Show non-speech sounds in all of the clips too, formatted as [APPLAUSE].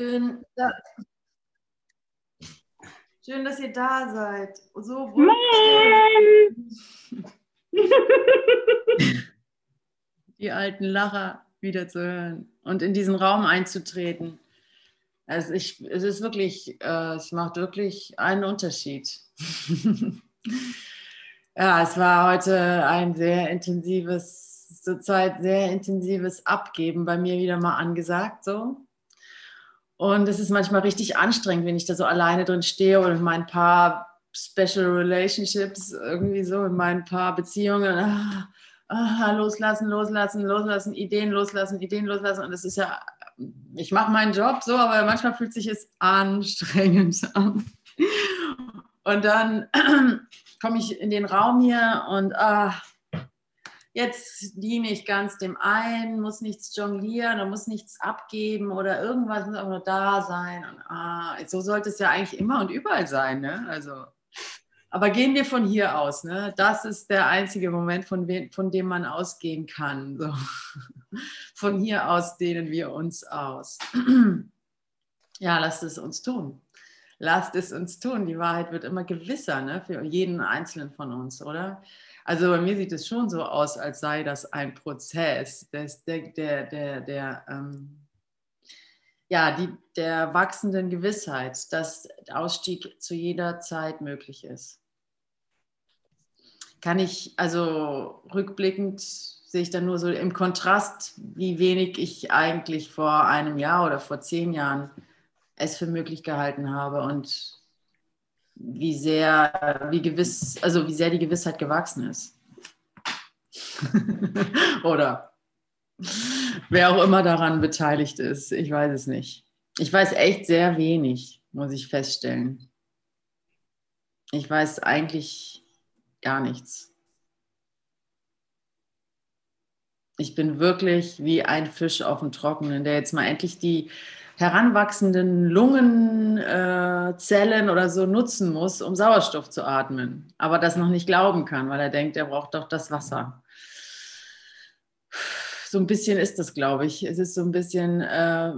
Schön, schön, dass ihr da seid. So Die [LAUGHS] alten Lacher wieder zu hören und in diesen Raum einzutreten. Also ich, es ist wirklich, äh, es macht wirklich einen Unterschied. [LAUGHS] ja, es war heute ein sehr intensives, zurzeit sehr intensives Abgeben bei mir wieder mal angesagt. So. Und es ist manchmal richtig anstrengend, wenn ich da so alleine drin stehe oder in meinen paar Special Relationships, irgendwie so, in meinen paar Beziehungen. Ah, ah, loslassen, loslassen, loslassen, Ideen loslassen, Ideen loslassen. Und es ist ja, ich mache meinen Job so, aber manchmal fühlt sich es anstrengend [LAUGHS] an. Und dann [CLEARS THROAT] komme ich in den Raum hier und ah, jetzt diene ich ganz dem einen, muss nichts jonglieren und muss nichts abgeben oder irgendwas muss auch nur da sein. Und, ah, so sollte es ja eigentlich immer und überall sein. Ne? Also, aber gehen wir von hier aus. Ne? Das ist der einzige Moment, von, we von dem man ausgehen kann. So. [LAUGHS] Von hier aus dehnen wir uns aus. [CLEARS THROAT] Ja, lasst es uns tun. Lasst es uns tun. Die Wahrheit wird immer gewisser ne? für jeden Einzelnen von uns, oder? Also bei mir sieht es schon so aus, als sei das ein Prozess, des, der, der, der, der ähm, ja, die, der wachsenden Gewissheit, dass Ausstieg zu jeder Zeit möglich ist. Kann ich, also rückblickend sehe ich dann nur so im Kontrast, wie wenig ich eigentlich vor einem Jahr oder vor zehn Jahren es für möglich gehalten habe und wie sehr, wie gewiss, also wie sehr die Gewissheit gewachsen ist. [LAUGHS] Oder wer auch immer daran beteiligt ist, ich weiß es nicht. Ich weiß echt sehr wenig, muss ich feststellen. Ich weiß eigentlich gar nichts. Ich bin wirklich wie ein Fisch auf dem Trockenen, der jetzt mal endlich die heranwachsenden Lungenzellen äh, oder so nutzen muss, um Sauerstoff zu atmen, aber das noch nicht glauben kann, weil er denkt, er braucht doch das Wasser. So ein bisschen ist das, glaube ich. Es ist so ein bisschen, äh,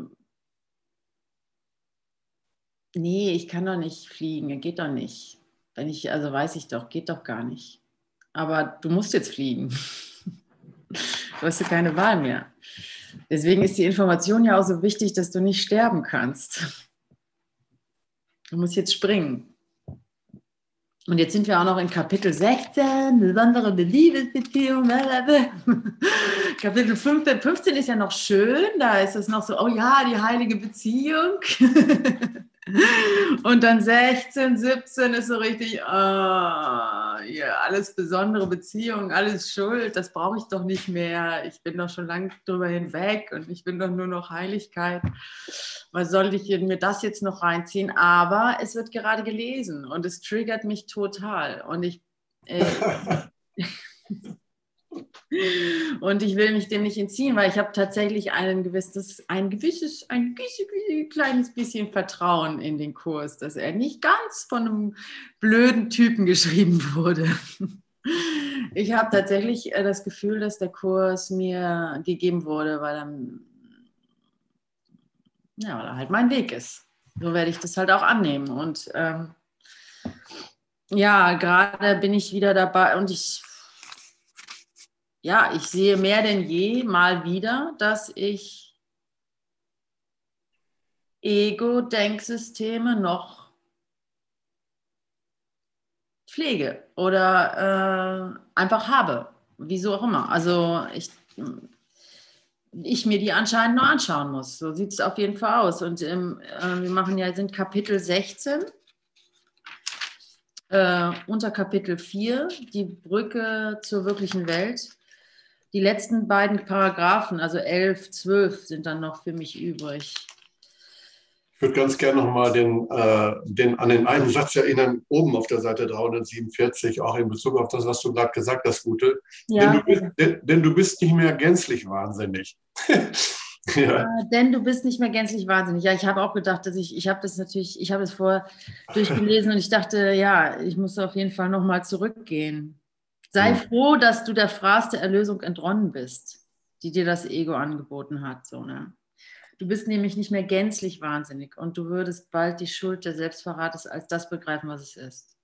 nee, ich kann doch nicht fliegen, geht doch nicht. Wenn ich, also weiß ich doch, geht doch gar nicht. Aber du musst jetzt fliegen. [LAUGHS] du hast ja keine Wahl mehr. Deswegen ist die Information ja auch so wichtig, dass du nicht sterben kannst. Du musst jetzt springen. Und jetzt sind wir auch noch in Kapitel 16, besondere Liebesbeziehung. [LAUGHS] Kapitel 15, 15 ist ja noch schön, da ist es noch so, oh ja, die heilige Beziehung. [LAUGHS] Und dann 16, 17 ist so richtig, oh, ja, alles besondere Beziehung, alles Schuld, das brauche ich doch nicht mehr. Ich bin doch schon lange drüber hinweg und ich bin doch nur noch Heiligkeit. Was soll ich mir das jetzt noch reinziehen? Aber es wird gerade gelesen und es triggert mich total. Und ich. Äh, [LAUGHS] [LAUGHS] Und ich will mich dem nicht entziehen, weil ich habe tatsächlich ein gewisses, ein gewisses, ein kleines bisschen Vertrauen in den Kurs, dass er nicht ganz von einem blöden Typen geschrieben wurde. Ich habe tatsächlich äh, das Gefühl, dass der Kurs mir gegeben wurde, weil er, ja, weil er halt mein Weg ist. So werde ich das halt auch annehmen. Und ähm, ja, gerade bin ich wieder dabei und ich ja, ich sehe mehr denn je mal wieder, dass ich Ego-Denksysteme noch pflege oder äh, einfach habe, wieso auch immer. Also ich, ich mir die anscheinend nur anschauen muss. So sieht es auf jeden Fall aus. Und ähm, äh, wir machen ja, sind Kapitel 16. Äh, unter Kapitel 4, die Brücke zur wirklichen Welt die letzten beiden Paragraphen, also 11, 12, sind dann noch für mich übrig. Ich würde ganz gerne nochmal den, äh, den, an den einen Satz erinnern, oben auf der Seite 347, auch in Bezug auf das, was du gerade gesagt hast, Gute. Ja. Denn, du bist, denn, denn, du bist nicht mehr gänzlich wahnsinnig. [LAUGHS] ja. Denn du bist nicht mehr gänzlich wahnsinnig. Ja, ich habe auch gedacht, dass ich, ich habe das natürlich, ich habe es vorher durchgelesen und ich dachte, ja, ich muss auf jeden Fall nochmal zurückgehen. Sei froh, dass du der Fraß der Erlösung entronnen bist, die dir das Ego angeboten hat. So, ne? Du bist nämlich nicht mehr gänzlich wahnsinnig und du würdest bald die Schuld der Selbstverrates als das begreifen, was es ist.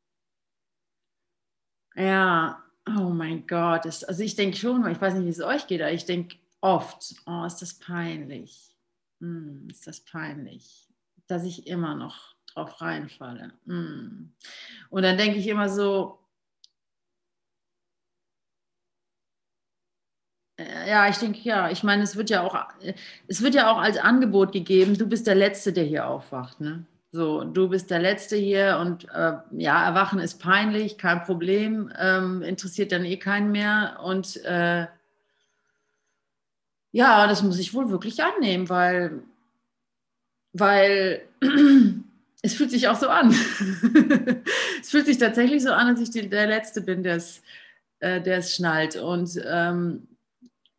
Ja, oh mein Gott. also ich denke schon, ich weiß nicht, wie es euch geht, aber ich denke oft, oh, ist das peinlich. Hm, ist das peinlich, dass ich immer noch drauf reinfalle. Hm. Und dann denke ich immer so, ja, ich denke, ja, ich meine, es wird ja auch, es wird ja auch als Angebot gegeben, du bist der Letzte, der hier aufwacht, ne? So, du bist der Letzte hier und äh, ja, Erwachen ist peinlich, kein Problem, ähm, interessiert dann eh keinen mehr und äh, ja, das muss ich wohl wirklich annehmen, weil, weil [CLEARS THROAT] es fühlt sich auch so an. [LAUGHS] es fühlt sich tatsächlich so an, als ich die, der Letzte bin, der es, äh, schnallt. Und, ähm,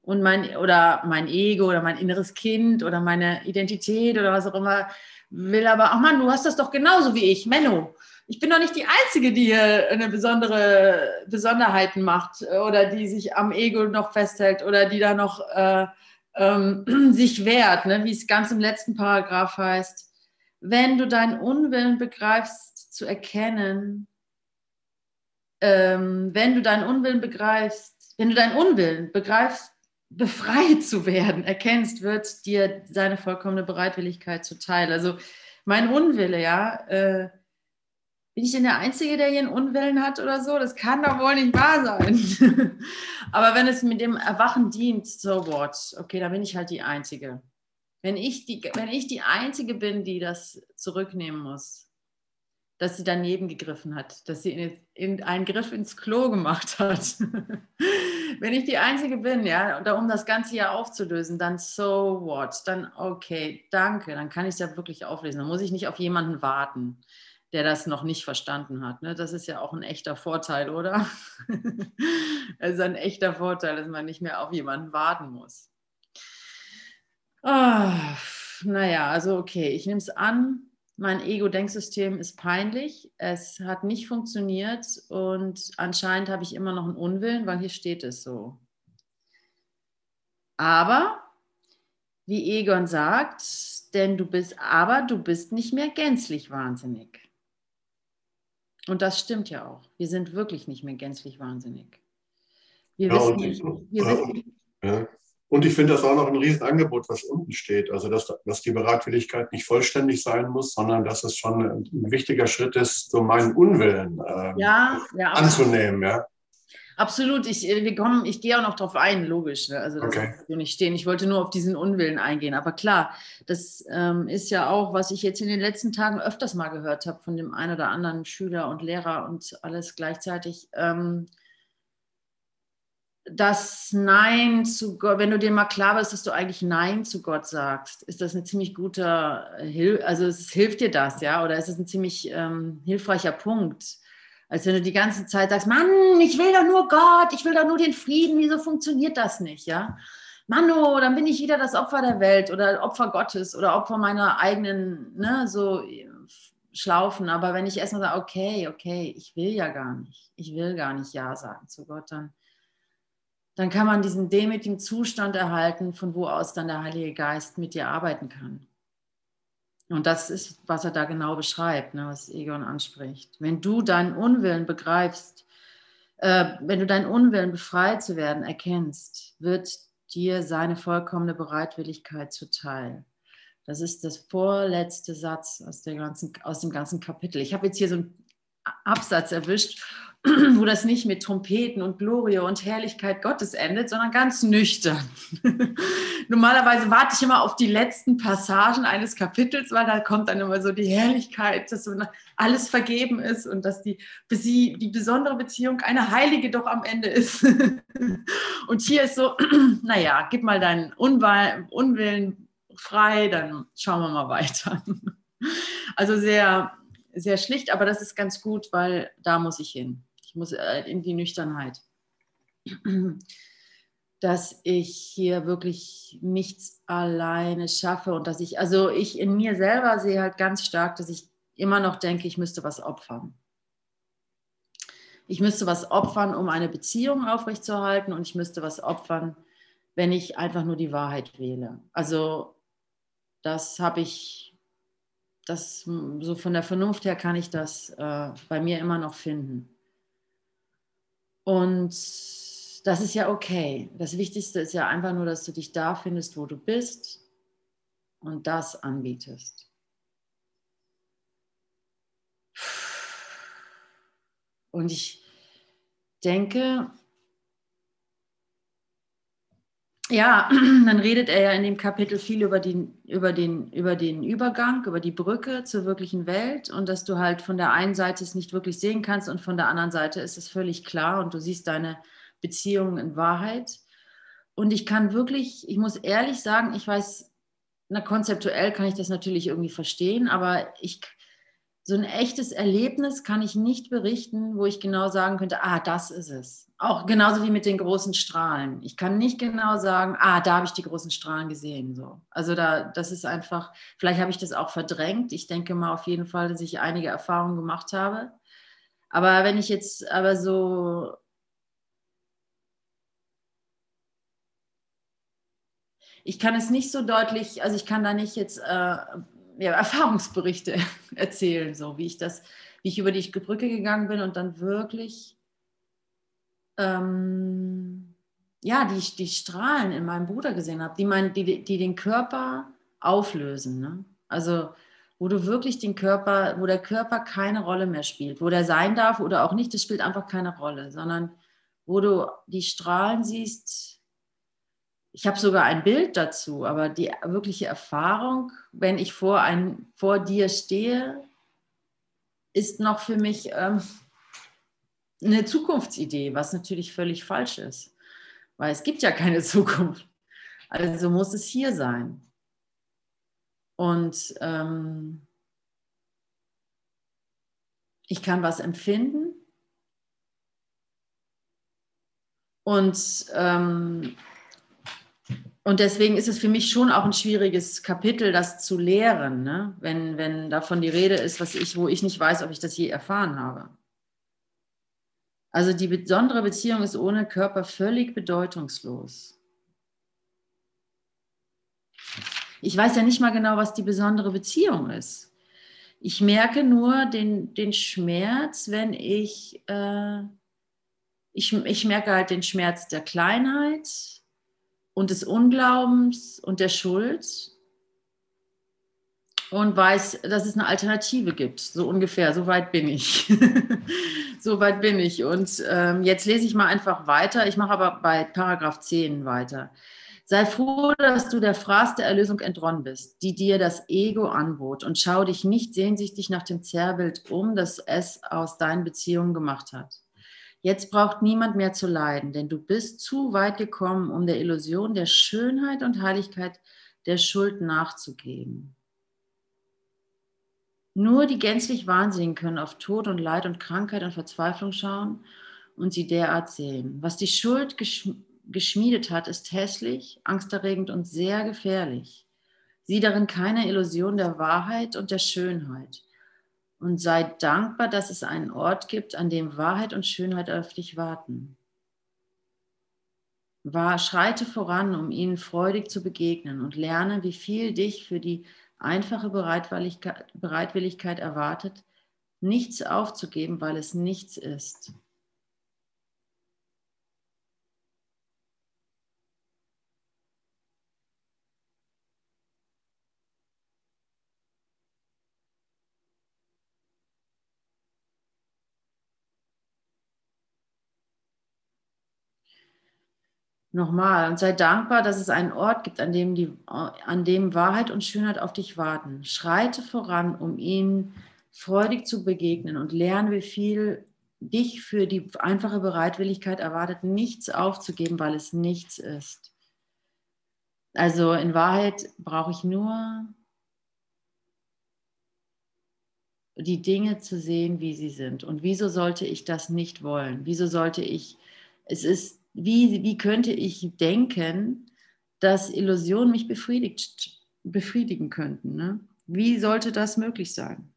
und mein, oder mein Ego oder mein inneres Kind oder meine Identität oder was auch immer will aber, ach Mann, du hast das doch genauso wie ich, Menno. Ich bin doch nicht die Einzige, die hier eine besondere Besonderheiten macht oder die sich am Ego noch festhält oder die da noch äh, ähm, [CLEARS THROAT] sich wehrt, ne? wie es ganz im letzten Paragraph heißt wenn du deinen Unwillen begreifst, zu erkennen, ähm, wenn du deinen Unwillen begreifst, wenn du deinen Unwillen begreifst, befreit zu werden, erkennst, wird dir seine vollkommene Bereitwilligkeit zuteil. Also mein Unwille, ja, äh, bin ich denn der Einzige, der hier einen Unwillen hat oder so? Das kann doch wohl nicht wahr sein. [LAUGHS] Aber wenn es mit dem Erwachen dient, so what? Okay, dann bin ich halt die Einzige. Wenn ich, die, wenn ich die Einzige bin, die das zurücknehmen muss, dass sie daneben gegriffen hat, dass sie in, in einen Griff ins Klo gemacht hat. [LAUGHS] wenn ich die Einzige bin, ja, um das Ganze ja aufzulösen, dann so what? Dann okay, danke, dann kann ich es ja wirklich auflesen. Dann muss ich nicht auf jemanden warten, der das noch nicht verstanden hat. Ne? Das ist ja auch ein echter Vorteil, oder? Es [LAUGHS] ist ein echter Vorteil, dass man nicht mehr auf jemanden warten muss. Oh, naja, also okay, ich nehme es an. Mein Ego-Denksystem ist peinlich. Es hat nicht funktioniert und anscheinend habe ich immer noch einen Unwillen, weil hier steht es so. Aber, wie Egon sagt, denn du bist, aber du bist nicht mehr gänzlich wahnsinnig. Und das stimmt ja auch. Wir sind wirklich nicht mehr gänzlich wahnsinnig. Wir ja, wissen, wir wissen, ja. Und ich finde das auch noch ein Riesenangebot, was unten steht. Also, dass, dass die Bereitwilligkeit nicht vollständig sein muss, sondern dass es schon ein, wichtiger Schritt ist, so meinen Unwillen äh, ja, ja, anzunehmen. Ja. Absolut, ich, äh, wir kommen, ich gehe auch noch darauf ein, logisch. Ne? Also das okay. so nicht stehen. Ich wollte nur auf diesen Unwillen eingehen. Aber klar, das ähm, ist ja auch, was ich jetzt in den letzten Tagen öfters mal gehört habe von dem einen oder anderen Schüler und Lehrer und alles gleichzeitig. Ähm, das Nein zu Gott, wenn du dir mal klar bist, dass du eigentlich Nein zu Gott sagst, ist das ein ziemlich guter Hilfe, also es hilft dir das, ja, oder ist es ein ziemlich ähm, hilfreicher Punkt, als wenn du die ganze Zeit sagst, Mann, ich will doch nur Gott, ich will doch nur den Frieden, wieso funktioniert das nicht, ja? Mann, oh, dann bin ich wieder das Opfer der Welt oder Opfer Gottes oder Opfer meiner eigenen, ne, so Schlaufen. Aber wenn ich erstmal sage, okay, okay, ich will ja gar nicht, ich will gar nicht Ja sagen zu Gott, dann dann kann man diesen demütigen Zustand erhalten, von wo aus dann der Heilige Geist mit dir arbeiten kann. Und das ist, was er da genau beschreibt, ne, was Egon anspricht. Wenn du deinen Unwillen begreifst, äh, wenn du deinen Unwillen befreit zu werden erkennst, wird dir seine vollkommene Bereitwilligkeit zuteil. Das ist das vorletzte Satz aus, ganzen, aus dem ganzen Kapitel. Ich habe jetzt hier so einen Absatz erwischt wo das nicht mit Trompeten und Glorie und Herrlichkeit Gottes endet, sondern ganz nüchtern. [LAUGHS] Normalerweise warte ich immer auf die letzten Passagen eines Kapitels, weil da kommt dann immer so die Herrlichkeit, dass alles vergeben ist und dass die, die besondere Beziehung eine heilige doch am Ende ist. [LAUGHS] und hier ist so, [CLEARS THROAT] naja, gib mal deinen Unwillen frei, dann schauen wir mal weiter. [LAUGHS] Also sehr, sehr schlicht, aber das ist ganz gut, weil da muss ich hin muss äh, in die Nüchternheit. [CLEARS THROAT] Dass ich hier wirklich nichts alleine schaffe und dass ich, also ich in mir selber sehe halt ganz stark, dass ich immer noch denke, ich müsste was opfern. Ich müsste was opfern, um eine Beziehung aufrechtzuerhalten und ich müsste was opfern, wenn ich einfach nur die Wahrheit wähle. Also Das habe ich, das so von der Vernunft her kann ich das äh, bei mir immer noch finden. Und das ist ja okay. Das Wichtigste ist ja einfach nur, dass du dich da findest, wo du bist und das anbietest. Und ich denke, ja, [CLEARS THROAT] dann redet er ja in dem Kapitel viel über den, über, den, über den Übergang, über die Brücke zur wirklichen Welt und dass du halt von der einen Seite es nicht wirklich sehen kannst und von der anderen Seite ist es völlig klar und du siehst deine Beziehungen in Wahrheit. Und ich kann wirklich, ich muss ehrlich sagen, ich weiß, na, konzeptuell kann ich das natürlich irgendwie verstehen, aber ich so ein echtes Erlebnis kann ich nicht berichten, wo ich genau sagen könnte, ah, das ist es. Auch genauso wie mit den großen Strahlen. Ich kann nicht genau sagen, ah, da habe ich die großen Strahlen gesehen. So. Also da, das ist einfach, vielleicht habe ich das auch verdrängt. Ich denke mal auf jeden Fall, dass ich einige Erfahrungen gemacht habe. Aber wenn ich jetzt aber so ich kann es nicht so deutlich, also ich kann da nicht jetzt äh, ja, Erfahrungsberichte [LAUGHS] erzählen, so wie ich das, wie ich über die Brücke gegangen bin und dann wirklich ähm, ja, die, die Strahlen in meinem Bruder gesehen habe, die, mein, die, die den Körper auflösen. Ne? Also wo du wirklich den Körper, wo der Körper keine Rolle mehr spielt, wo der sein darf oder auch nicht, das spielt einfach keine Rolle, sondern wo du die Strahlen siehst, ich habe sogar ein Bild dazu, aber die wirkliche Erfahrung, wenn ich vor, ein, vor dir stehe, ist noch für mich ähm, eine Zukunftsidee, was natürlich völlig falsch ist, weil es gibt ja keine [LAUGHS] Zukunft. Also muss es hier sein. Und ähm, ich kann was empfinden. Und ähm, und deswegen ist es für mich schon auch ein schwieriges Kapitel, das zu lehren, ne? wenn, wenn davon die Rede ist, was ich, wo ich nicht weiß, ob ich das je erfahren habe. Also die besondere Beziehung ist ohne Körper völlig bedeutungslos. Ich weiß ja nicht mal genau, was die besondere Beziehung ist. Ich merke nur den, den Schmerz, wenn ich, äh, ich, ich merke halt den Schmerz der Kleinheit, und des Unglaubens und der Schuld und weiß, dass es eine Alternative gibt. So ungefähr, so weit bin ich. [LAUGHS] so weit bin ich. Und ähm, jetzt lese ich mal einfach weiter. Ich mache aber bei Paragraph 10 weiter. Sei froh, dass du der Fraß der Erlösung entronnen bist, die dir das Ego anbot, und schau dich nicht sehnsüchtig nach dem Zerrbild um, das es aus deinen Beziehungen gemacht hat. Jetzt braucht niemand mehr zu leiden, denn du bist zu weit gekommen, um der Illusion der Schönheit und Heiligkeit der Schuld nachzugeben. Nur die gänzlich Wahnsinnigen können auf Tod und Leid und Krankheit und Verzweiflung schauen und sie derart sehen. Was die Schuld geschmiedet hat, ist hässlich, angsterregend und sehr gefährlich. Sieh darin keine Illusion der Wahrheit und der Schönheit und sei dankbar, dass es einen Ort gibt, an dem Wahrheit und Schönheit auf dich warten. War, schreite voran, um ihnen freudig zu begegnen und lerne, wie viel dich für die einfache Bereitwilligkeit, Bereitwilligkeit erwartet, nichts aufzugeben, weil es nichts ist. Nochmal, und sei dankbar, dass es einen Ort gibt, an dem, die, an dem Wahrheit und Schönheit auf dich warten. Schreite voran, um ihnen freudig zu begegnen und lerne, wie viel dich für die einfache Bereitwilligkeit erwartet, nichts aufzugeben, weil es nichts ist. Also in Wahrheit brauche ich nur die Dinge zu sehen, wie sie sind. Und wieso sollte ich das nicht wollen? Wieso sollte ich, es ist wie, wie könnte ich denken, dass Illusionen mich befriedigt, befriedigen könnten? Ne? Wie sollte das möglich sein?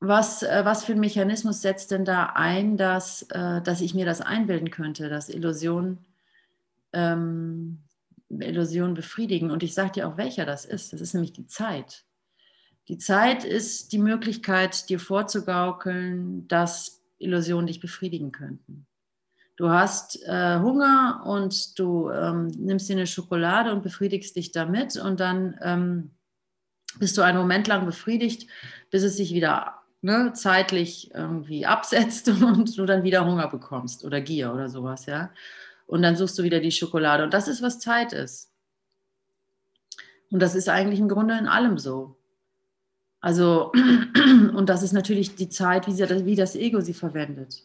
Was, äh, was für ein Mechanismus setzt denn da ein, dass, äh, dass ich mir das einbilden könnte, dass Illusionen ähm, Illusion befriedigen. Und ich sage dir auch, welcher das ist. Das ist nämlich die Zeit. Die Zeit ist die Möglichkeit, dir vorzugaukeln, dass Illusionen dich befriedigen könnten. Du hast äh, Hunger und du ähm, nimmst dir eine Schokolade und befriedigst dich damit und dann ähm, bist du einen Moment lang befriedigt, bis es sich wieder ne, zeitlich irgendwie absetzt [LAUGHS] und du dann wieder Hunger bekommst oder Gier oder sowas, ja. Und dann suchst du wieder die Schokolade. Und das ist, was Zeit ist. Und das ist eigentlich im Grunde in allem so. Also, [CLEARS THROAT] und das ist natürlich die Zeit, wie, sie, wie das Ego sie verwendet.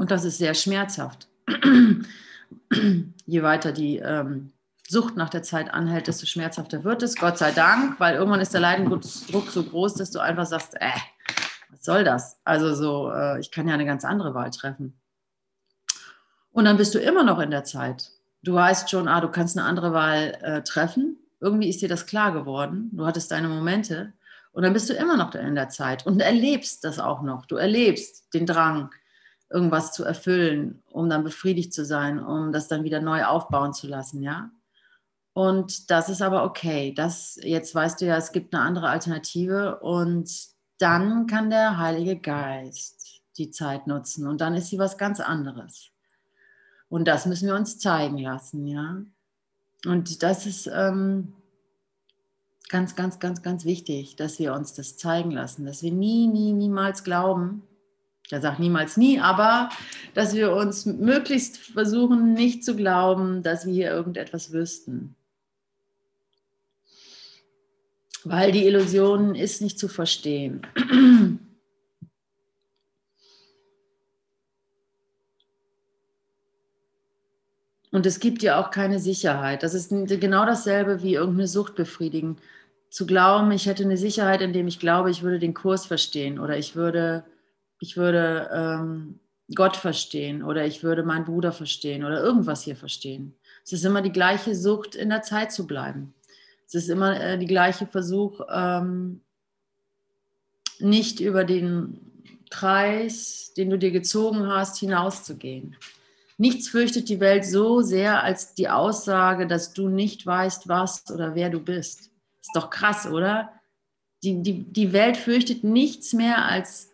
Und das ist sehr schmerzhaft. Je weiter die ähm, Sucht nach der Zeit anhält, desto schmerzhafter wird es. Gott sei Dank, weil irgendwann ist der Leidensdruck so groß, dass du einfach sagst, äh, was soll das? Also so, äh, ich kann ja eine ganz andere Wahl treffen. Und dann bist du immer noch in der Zeit. Du weißt schon, ah, du kannst eine andere Wahl äh, treffen. Irgendwie ist dir das klar geworden. Du hattest deine Momente. Und dann bist du immer noch in der Zeit und erlebst das auch noch. Du erlebst den Drang, irgendwas zu erfüllen, um dann befriedigt zu sein, um das dann wieder neu aufbauen zu lassen, ja. Und das ist aber okay. Das, jetzt weißt du ja, es gibt eine andere Alternative und dann kann der Heilige Geist die Zeit nutzen und dann ist sie was ganz anderes. Und das müssen wir uns zeigen lassen, ja. Und das ist ähm, ganz, ganz, ganz, ganz wichtig, dass wir uns das zeigen lassen, dass wir nie, nie, niemals glauben, er sagt niemals nie, aber dass wir uns möglichst versuchen, nicht zu glauben, dass wir hier irgendetwas wüssten. Weil die Illusion ist nicht zu verstehen. Und es gibt ja auch keine Sicherheit. Das ist genau dasselbe wie irgendeine Sucht befriedigen. Zu glauben, ich hätte eine Sicherheit, indem ich glaube, ich würde den Kurs verstehen oder ich würde, ich würde ähm, Gott verstehen oder ich würde meinen Bruder verstehen oder irgendwas hier verstehen. Es ist immer die gleiche Sucht, in der Zeit zu bleiben. Es ist immer äh, die gleiche Versuch, ähm, nicht über den Kreis, den du dir gezogen hast, hinauszugehen. Nichts fürchtet die Welt so sehr als die Aussage, dass du nicht weißt, was oder wer du bist. Ist doch krass, oder? Die, die, die Welt fürchtet nichts mehr als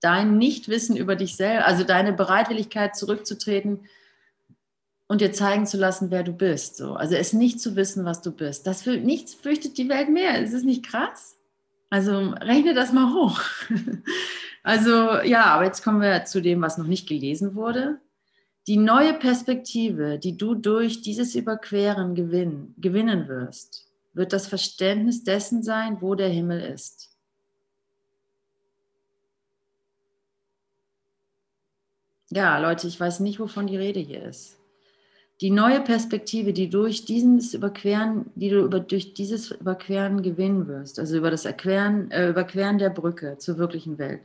dein Nichtwissen über dich selbst, also deine Bereitwilligkeit zurückzutreten und dir zeigen zu lassen, wer du bist. So. Also es nicht zu wissen, was du bist. Das für, nichts fürchtet die Welt mehr. Ist es nicht krass? Also rechne das mal hoch. [LAUGHS] also ja, aber jetzt kommen wir zu dem, was noch nicht gelesen wurde. Die neue Perspektive, die du durch dieses Überqueren gewinnen, gewinnen wirst, wird das Verständnis dessen sein, wo der Himmel ist. Ja, Leute, ich weiß nicht, wovon die Rede hier ist. Die neue Perspektive, die durch dieses Überqueren, die du über, durch dieses Überqueren gewinnen wirst, also über das Erqueren, äh, Überqueren der Brücke zur wirklichen Welt,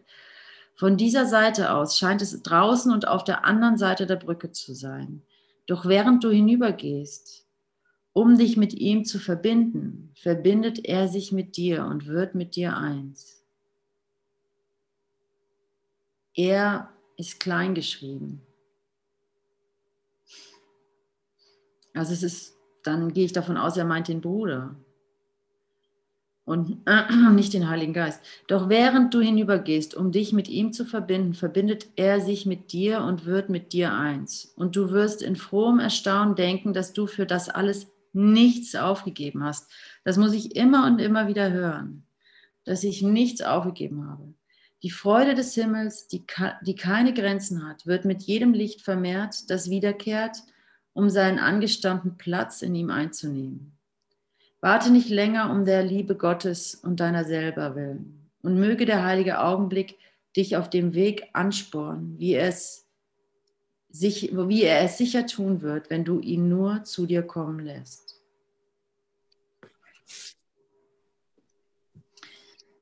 von dieser Seite aus scheint es draußen und auf der anderen Seite der Brücke zu sein. Doch während du hinübergehst, um dich mit ihm zu verbinden, verbindet er sich mit dir und wird mit dir eins. Er ist klein geschrieben. Also es ist, dann gehe ich davon aus, er meint den Bruder und äh, nicht den Heiligen Geist. Doch während du hinübergehst, um dich mit ihm zu verbinden, verbindet er sich mit dir und wird mit dir eins. Und du wirst in frohem Erstaunen denken, dass du für das alles nichts aufgegeben hast. Das muss ich immer und immer wieder hören, dass ich nichts aufgegeben habe. Die Freude des Himmels, die, die keine Grenzen hat, wird mit jedem Licht vermehrt, das wiederkehrt, um seinen angestammten Platz in ihm einzunehmen. Warte nicht länger um der Liebe Gottes und deiner selber willen. Und möge der heilige Augenblick dich auf dem Weg anspornen, wie, es sich, wie er es sicher tun wird, wenn du ihn nur zu dir kommen lässt.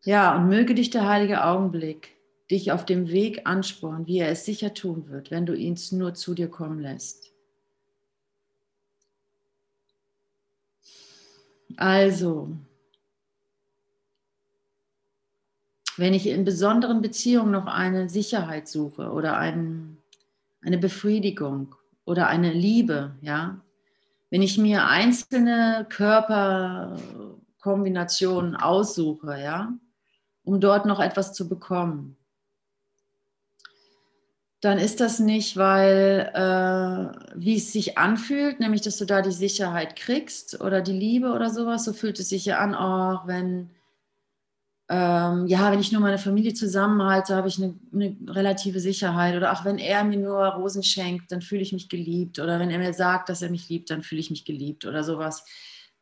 Ja, und möge dich der heilige Augenblick dich auf dem Weg anspornen, wie er es sicher tun wird, wenn du ihn nur zu dir kommen lässt. Also, wenn ich in besonderen Beziehungen noch eine Sicherheit suche oder ein, eine Befriedigung oder eine Liebe, ja, Wenn ich mir einzelne Körperkombinationen aussuche, ja, um dort noch etwas zu bekommen, dann ist das nicht, weil äh, wie es sich anfühlt, nämlich dass du da die Sicherheit kriegst oder die Liebe oder sowas, so fühlt es sich ja an, auch wenn, ähm, ja, wenn ich nur meine Familie zusammenhalte, habe ich eine, eine, relative Sicherheit. Oder auch wenn er mir nur Rosen schenkt, dann fühle ich mich geliebt. Oder wenn er mir sagt, dass er mich liebt, dann fühle ich mich geliebt oder sowas.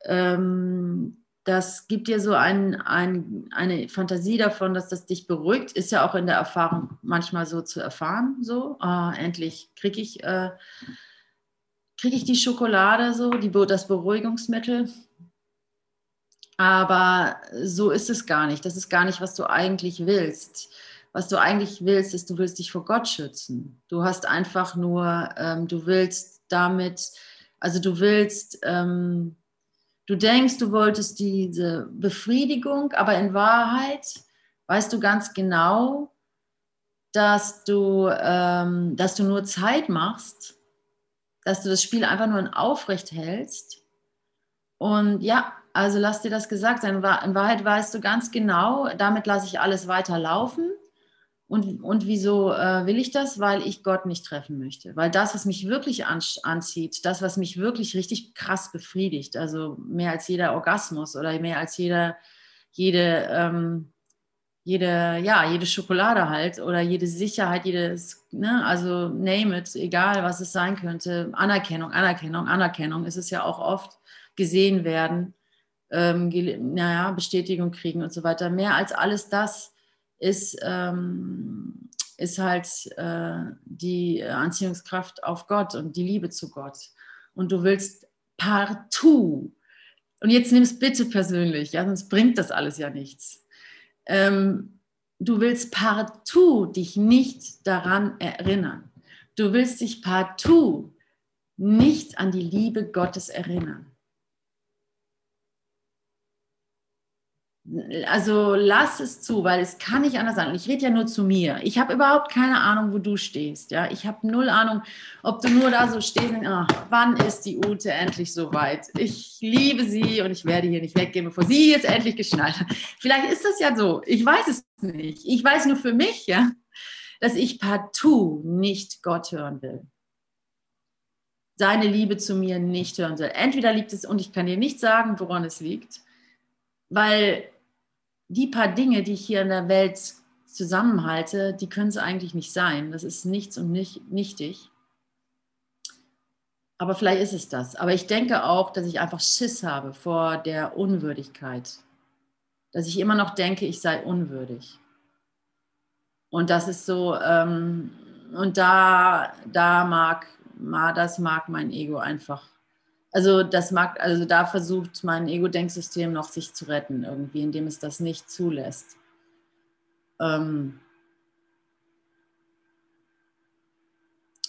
Ähm, das gibt dir so ein, ein, eine Fantasie davon, dass das dich beruhigt. Ist ja auch in der Erfahrung manchmal so zu erfahren. So, ah, endlich kriege ich, äh, krieg ich die Schokolade, so, die, das Beruhigungsmittel. Aber so ist es gar nicht. Das ist gar nicht, was du eigentlich willst. Was du eigentlich willst, ist, du willst dich vor Gott schützen. Du hast einfach nur, ähm, du willst damit, also du willst, ähm, Du denkst, du wolltest diese Befriedigung, aber in Wahrheit weißt du ganz genau, dass du, ähm, dass du nur Zeit machst, dass du das Spiel einfach nur in Aufrecht hältst. Und ja, also lass dir das gesagt sein. In Wahrheit weißt du ganz genau, damit lasse ich alles weiter laufen. Und, und wieso äh, will ich das? Weil ich Gott nicht treffen möchte. Weil das, was mich wirklich an, anzieht, das, was mich wirklich richtig krass befriedigt, also mehr als jeder Orgasmus oder mehr als jeder, jede, ähm, jede, ja, jede Schokolade halt oder jede Sicherheit, jedes, ne, also name it, egal was es sein könnte, Anerkennung, Anerkennung, Anerkennung ist es ja auch oft gesehen werden, ähm, naja, Bestätigung kriegen und so weiter. Mehr als alles das ist, ähm, ist halt äh, die Anziehungskraft auf Gott und die Liebe zu Gott. Und du willst partout, und jetzt nimm es bitte persönlich, ja, sonst bringt das alles ja nichts. Ähm, du willst partout dich nicht daran erinnern. Du willst dich partout nicht an die Liebe Gottes erinnern. Also lass es zu, weil es kann nicht anders sein. Und ich rede ja nur zu mir. Ich habe überhaupt keine Ahnung, wo du stehst. Ja, ich habe null Ahnung, ob du nur da so stehst und ach, wann ist die Ute endlich so weit? Ich liebe sie und ich werde hier nicht weggehen, bevor sie jetzt endlich geschnallt hat. Vielleicht ist das ja so. Ich weiß es nicht. Ich weiß nur für mich, ja, dass ich partout nicht Gott hören will. Seine Liebe zu mir nicht hören will. Entweder liegt es, und ich kann dir nicht sagen, woran es liegt weil die paar Dinge, die ich hier in der Welt zusammenhalte, die können es eigentlich nicht sein. Das ist nichts und nicht nichtig. Aber vielleicht ist es das. Aber ich denke auch, dass ich einfach Schiss habe vor der Unwürdigkeit. Dass ich immer noch denke, ich sei unwürdig. Und das ist so, ähm, und da, da mag, das mag mein Ego einfach also das mag, also da versucht mein Ego-Denksystem noch sich zu retten, irgendwie, indem es das nicht zulässt. Ähm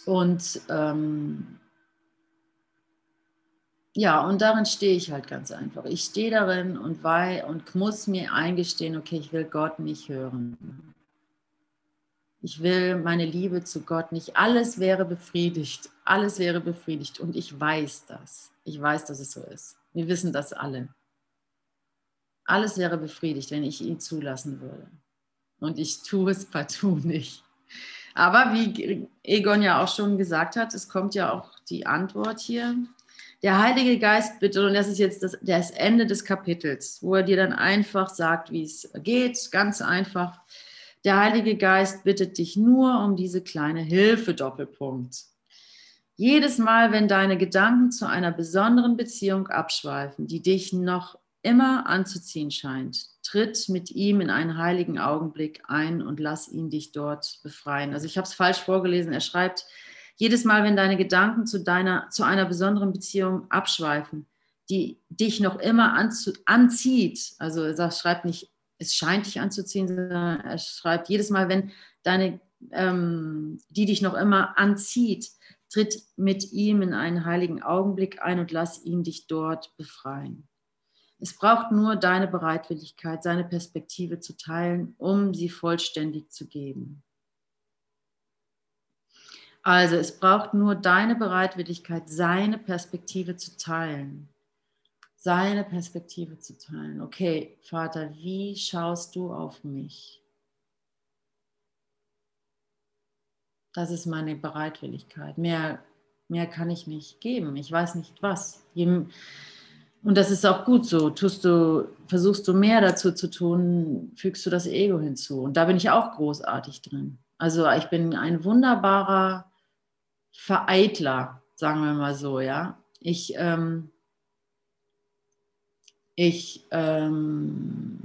und ähm ja, und darin stehe ich halt ganz einfach. Ich stehe darin und, weil, und muss mir eingestehen, okay, ich will Gott nicht hören. Ich will meine Liebe zu Gott nicht. Alles wäre befriedigt. Alles wäre befriedigt. Und ich weiß das. Ich weiß, dass es so ist. Wir wissen das alle. Alles wäre befriedigt, wenn ich ihn zulassen würde. Und ich tue es partout nicht. Aber wie Egon ja auch schon gesagt hat, es kommt ja auch die Antwort hier. Der Heilige Geist bitte, und das ist jetzt das, das Ende des Kapitels, wo er dir dann einfach sagt, wie es geht, ganz einfach. Der Heilige Geist bittet dich nur um diese kleine Hilfe, Doppelpunkt. Jedes Mal, wenn deine Gedanken zu einer besonderen Beziehung abschweifen, die dich noch immer anzuziehen scheint, tritt mit ihm in einen heiligen Augenblick ein und lass ihn dich dort befreien. Also ich habe es falsch vorgelesen. Er schreibt, jedes Mal, wenn deine Gedanken zu, deiner, zu einer besonderen Beziehung abschweifen, die dich noch immer anzu, anzieht, also er schreibt nicht, es scheint dich anzuziehen, sondern er schreibt, jedes Mal, wenn deine, ähm, die dich noch immer anzieht, Tritt mit ihm in einen heiligen Augenblick ein und lass ihn dich dort befreien. Es braucht nur deine Bereitwilligkeit, seine Perspektive zu teilen, um sie vollständig zu geben. Also es braucht nur deine Bereitwilligkeit, seine Perspektive zu teilen. Seine Perspektive zu teilen. Okay, Vater, wie schaust du auf mich? Das ist meine Bereitwilligkeit. Mehr, mehr kann ich nicht geben. Ich weiß nicht was. Und das ist auch gut so. Tust du, versuchst du mehr dazu zu tun, fügst du das Ego hinzu. Und da bin ich auch großartig drin. Also ich bin ein wunderbarer Vereitler, sagen wir mal so, ja. Ich, ähm, ich ähm,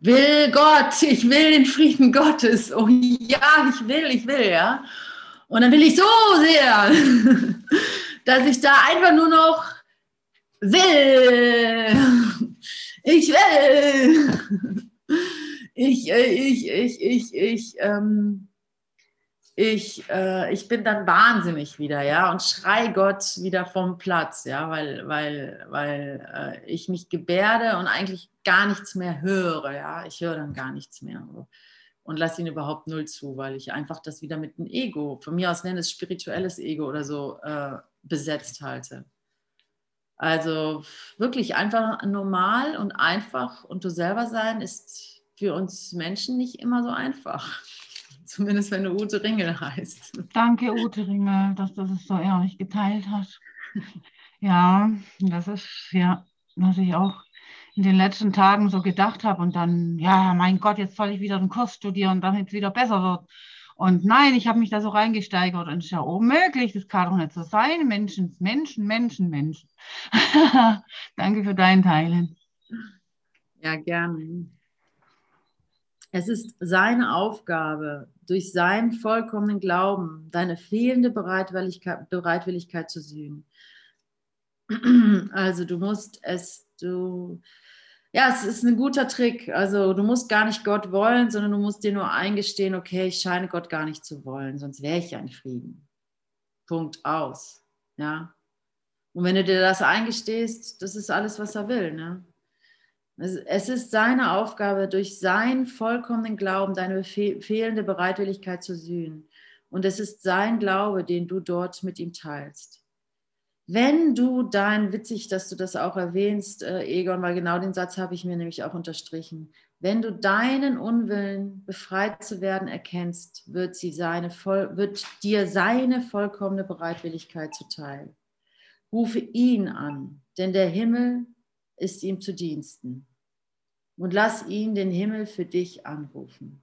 will Gott, ich will den Frieden Gottes. Oh ja, ich will, ich will, ja. Und dann will ich so sehr, [LAUGHS] dass ich da einfach nur noch will. Ich will. [LAUGHS] Ich, äh, ich, ich, ich, ich, ähm, ich, äh, ich bin dann wahnsinnig wieder, ja, und schrei Gott wieder vom Platz, ja, weil, weil, weil äh, ich mich gebärde und eigentlich gar nichts mehr höre, ja, ich höre dann gar nichts mehr und lasse ihn überhaupt null zu, weil ich einfach das wieder mit einem Ego, von mir aus nenne es spirituelles Ego oder so, äh, besetzt halte. Also wirklich einfach normal und einfach und du selber sein ist für uns Menschen nicht immer so einfach. Zumindest wenn du Ute Ringel heißt. Danke, Ute Ringel, dass du das so ehrlich geteilt hast. [LAUGHS] Ja, das ist ja, was ich auch in den letzten Tagen so gedacht habe und dann, ja, mein Gott, jetzt soll ich wieder einen Kurs studieren, damit es wieder besser wird. Und nein, ich habe mich da so reingesteigert und es ist ja unmöglich, das kann doch nicht so sein. Menschen, Menschen, Menschen, Menschen. [LAUGHS] Danke für dein Teilen. Ja, gerne. Es ist seine Aufgabe, durch seinen vollkommenen Glauben deine fehlende Bereitwilligkeit, Bereitwilligkeit zu sühnen. Also du musst es, du, ja, es ist ein guter Trick. Also du musst gar nicht Gott wollen, sondern du musst dir nur eingestehen, okay, ich scheine Gott gar nicht zu wollen, sonst wäre ich ja in Frieden. Punkt aus. Ja. Und wenn du dir das eingestehst, das ist alles, was er will. Ne? Es ist seine Aufgabe, durch seinen vollkommenen Glauben deine fehlende Bereitwilligkeit zu sühnen. Und es ist sein Glaube, den du dort mit ihm teilst. Wenn du dein, witzig, dass du das auch erwähnst, äh, Egon, weil genau den Satz habe ich mir nämlich auch unterstrichen. Wenn du deinen Unwillen, befreit zu werden, erkennst, wird, sie seine, wird dir seine vollkommene Bereitwilligkeit zuteil. Rufe ihn an, denn der Himmel ist ihm zu Diensten. Und lass ihn den Himmel für dich anrufen.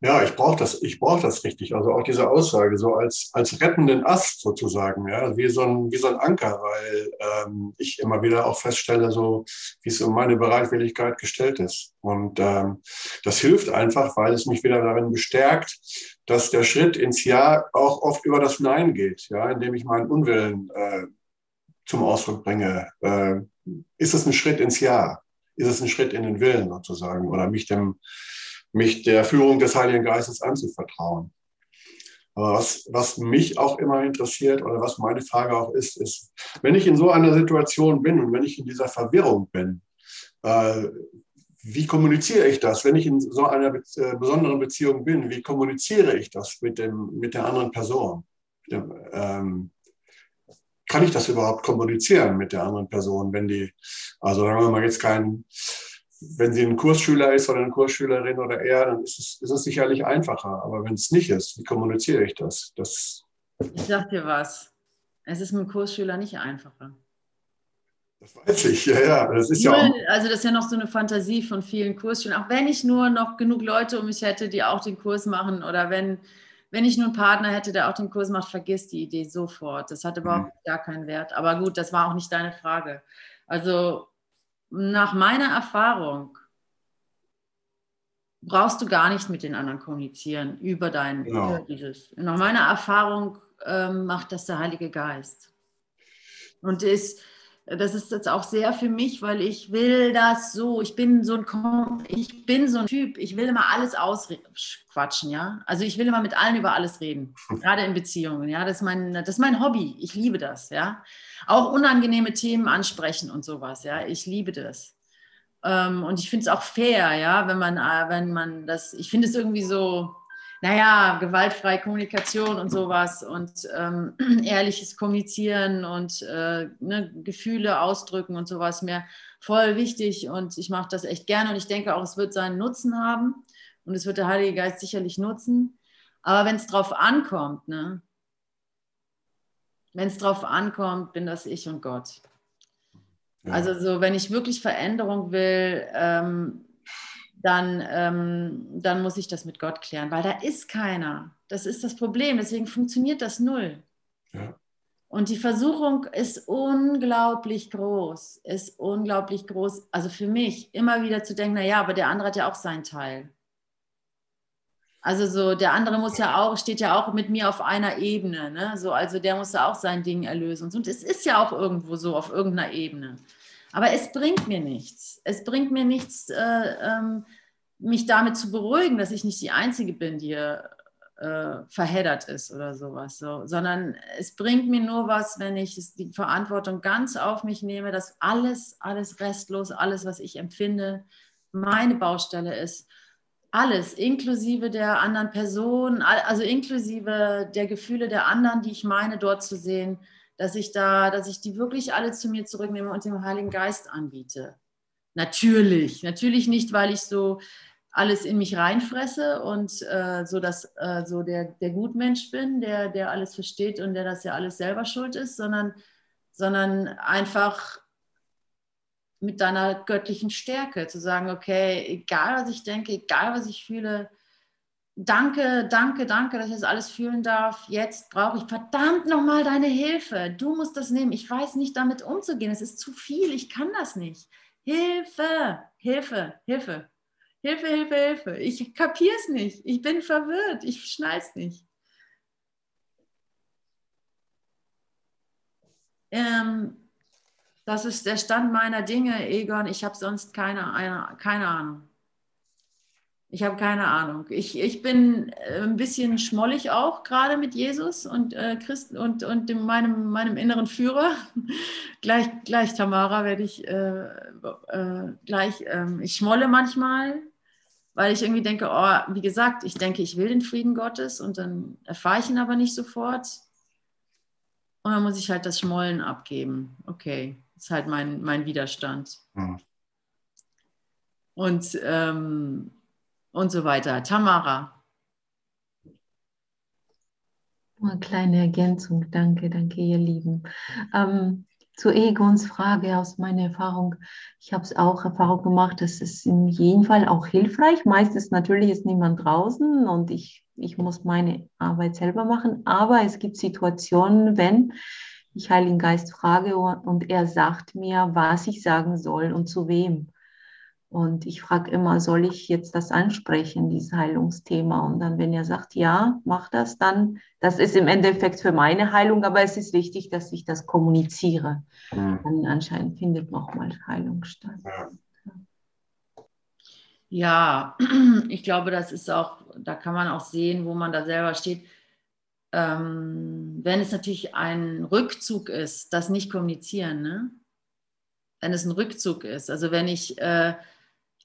Ja, ich brauche das, ich brauche das richtig. Also auch diese Aussage, so als, als rettenden Ast sozusagen, ja, wie so ein, wie so ein Anker, weil ähm, ich immer wieder auch feststelle, so wie es um meine Bereitwilligkeit gestellt ist. Und ähm, das hilft einfach, weil es mich wieder darin bestärkt, dass der Schritt ins Ja auch oft über das Nein geht, ja, indem ich meinen Unwillen äh, zum Ausdruck bringe. Äh, ist es ein Schritt ins Ja? Ist es ein Schritt in den Willen sozusagen oder mich dem mich der Führung des Heiligen Geistes anzuvertrauen. Aber was, was mich auch immer interessiert oder was meine Frage auch ist, ist, wenn ich in so einer Situation bin und wenn ich in dieser Verwirrung bin, äh, wie kommuniziere ich das? Wenn ich in so einer be äh, besonderen Beziehung bin, wie kommuniziere ich das mit, dem, mit der anderen Person? Ähm, kann ich das überhaupt kommunizieren mit der anderen Person, wenn die, also sagen wir mal jetzt kein wenn sie ein Kursschüler ist oder eine Kursschülerin oder er, dann ist es, ist es sicherlich einfacher. Aber wenn es nicht ist, wie kommuniziere ich das? das ich sag dir was. Es ist mit einem Kursschüler nicht einfacher. Das weiß ich, ja, ja. Das ist nur, ja auch also das ist ja noch so eine Fantasie von vielen Kursschülern. Auch wenn ich nur noch genug Leute um mich hätte, die auch den Kurs machen oder wenn, wenn ich nur einen Partner hätte, der auch den Kurs macht, vergiss die Idee sofort. Das hat überhaupt mhm. gar keinen Wert. Aber gut, das war auch nicht deine Frage. Also nach meiner Erfahrung brauchst du gar nicht mit den anderen kommunizieren über dein genau. über dieses. Nach meiner Erfahrung ähm, macht das der Heilige Geist. Und ist, das ist jetzt auch sehr für mich, weil ich will das so, ich bin so ein, ich bin so ein Typ, ich will immer alles ausquatschen, ja. Also ich will immer mit allen über alles reden, [LAUGHS] gerade in Beziehungen, ja. Das ist mein, das ist mein Hobby, ich liebe das, ja. Auch unangenehme Themen ansprechen und sowas, ja. Ich liebe das. Ähm, und ich finde es auch fair, ja, wenn man, äh, wenn man das, ich finde es irgendwie so, naja, gewaltfreie Kommunikation und sowas und ähm, [CLEARS THROAT] ehrliches Kommunizieren und äh, ne, Gefühle ausdrücken und sowas mir voll wichtig und ich mache das echt gerne und ich denke auch, es wird seinen Nutzen haben und es wird der Heilige Geist sicherlich nutzen. Aber wenn es drauf ankommt, ne, wenn es drauf ankommt, bin das ich und Gott. Ja. Also so, wenn ich wirklich Veränderung will, ähm, dann, ähm, dann muss ich das mit Gott klären, weil da ist keiner. Das ist das Problem. Deswegen funktioniert das null. Ja. Und die Versuchung ist unglaublich groß, ist unglaublich groß. Also für mich immer wieder zu denken, naja, aber der andere hat ja auch seinen Teil. Also so, der andere muss ja auch, steht ja auch mit mir auf einer Ebene. Ne? So, also der muss ja auch sein Ding erlösen. Und es ist ja auch irgendwo so auf irgendeiner Ebene. Aber es bringt mir nichts. Es bringt mir nichts, äh, ähm, mich damit zu beruhigen, dass ich nicht die Einzige bin, die äh, verheddert ist oder sowas. So. Sondern es bringt mir nur was, wenn ich die Verantwortung ganz auf mich nehme, dass alles, alles restlos, alles, was ich empfinde, meine Baustelle ist. Alles, inklusive der anderen Person, also inklusive der Gefühle der anderen, die ich meine, dort zu sehen dass ich da, dass ich die wirklich alle zu mir zurücknehme und dem Heiligen Geist anbiete. Natürlich, natürlich nicht, weil ich so alles in mich reinfresse und äh, so, dass äh, so der, der Gutmensch bin, der, der alles versteht und der das ja alles selber schuld ist, sondern, sondern einfach mit deiner göttlichen Stärke zu sagen, okay, egal was ich denke, egal was ich fühle, danke, danke, danke, dass ich das alles fühlen darf. Jetzt brauche ich verdammt nochmal deine Hilfe. Du musst das nehmen. Ich weiß nicht, damit umzugehen. Es ist zu viel. Ich kann das nicht. Hilfe, Hilfe, Hilfe. Hilfe, Hilfe, Hilfe. Ich kapiere es nicht. Ich bin verwirrt. Ich schnall es nicht. Ähm, das ist der Stand meiner Dinge, Egon. Ich habe sonst keine, eine, keine Ahnung. Ich habe keine Ahnung. Ich, ich bin äh, ein bisschen schmollig auch gerade mit Jesus und äh, Christ und, und dem, meinem, meinem inneren Führer. [LAUGHS] gleich, gleich, Tamara, werde ich äh, äh, gleich. Ähm, ich schmolle manchmal, weil ich irgendwie denke, oh, wie gesagt, ich denke, ich will den Frieden Gottes und dann erfahre ich ihn aber nicht sofort. Und dann muss ich halt das Schmollen abgeben. Okay, das ist halt mein, mein Widerstand. Mhm. Und ähm, und so weiter. Tamara. Eine kleine Ergänzung, danke, danke, ihr Lieben. Ähm, zu Egons Frage aus meiner Erfahrung. Ich habe es auch Erfahrung gemacht, das ist in jedem Fall auch hilfreich. Meistens natürlich ist niemand draußen und ich, ich muss meine Arbeit selber machen. Aber es gibt Situationen, wenn ich Heiligen Geist frage und er sagt mir, was ich sagen soll und zu wem. Und ich frage immer, soll ich jetzt das ansprechen, dieses Heilungsthema? Und dann, wenn er sagt, ja, mach das, dann, das ist im Endeffekt für meine Heilung, aber es ist wichtig, dass ich das kommuniziere. Mhm. Dann anscheinend findet nochmal Heilung statt. Ja. [CLEARS THROAT] ich glaube, das ist auch, da kann man auch sehen, wo man da selber steht. Ähm, wenn es natürlich ein Rückzug ist, das nicht kommunizieren, ne? wenn es ein Rückzug ist. Also wenn ich äh,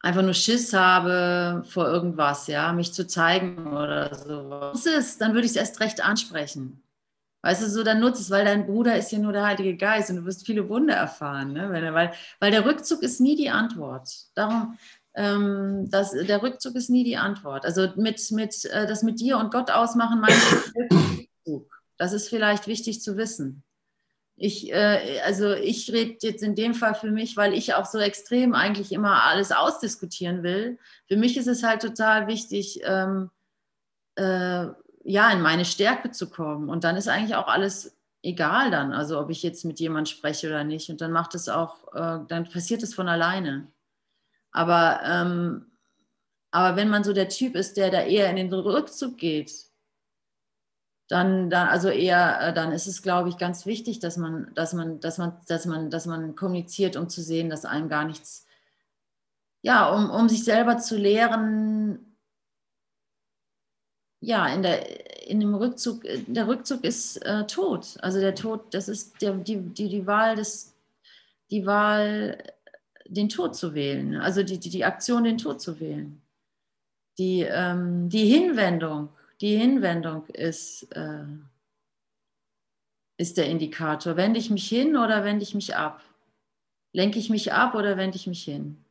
einfach nur Schiss habe vor irgendwas, ja, mich zu zeigen oder so. Ist, dann würde ich es erst recht ansprechen. Weißt du, so dann nutzt es, weil dein Bruder ist ja nur der Heilige Geist und du wirst viele Wunder erfahren, ne? weil, weil, weil der Rückzug ist nie die Antwort. Darum, ähm, das, der Rückzug ist nie die Antwort. Also mit, mit äh, das mit dir und Gott ausmachen, ich Rückzug. Das ist vielleicht wichtig zu wissen. Ich, äh, also ich rede jetzt in dem Fall für mich, weil ich auch so extrem eigentlich immer alles ausdiskutieren will. Für mich ist es halt total wichtig, ähm, äh, ja, in meine Stärke zu kommen. Und dann ist eigentlich auch alles egal dann, also ob ich jetzt mit jemand spreche oder nicht. Und dann macht es auch, äh, dann passiert es von alleine. Aber, ähm, aber wenn man so der Typ ist, der da eher in den Rückzug geht, dann, dann also eher, äh, dann ist es, glaube ich, ganz wichtig, dass man, dass man, dass man, dass man, dass man kommuniziert, um zu sehen, dass einem gar nichts, ja, um, um sich selber zu lehren, ja, in der, in dem Rückzug, der Rückzug ist äh, tot. Also der Tod, das ist der, die, die, die Wahl des, die Wahl den Tod zu wählen, also die, die, die Aktion, den Tod zu wählen. Die, ähm, die Hinwendung, die Hinwendung ist, äh, ist der Indikator. Wende ich mich hin oder wende ich mich ab? Lenke ich mich ab oder wende ich mich hin?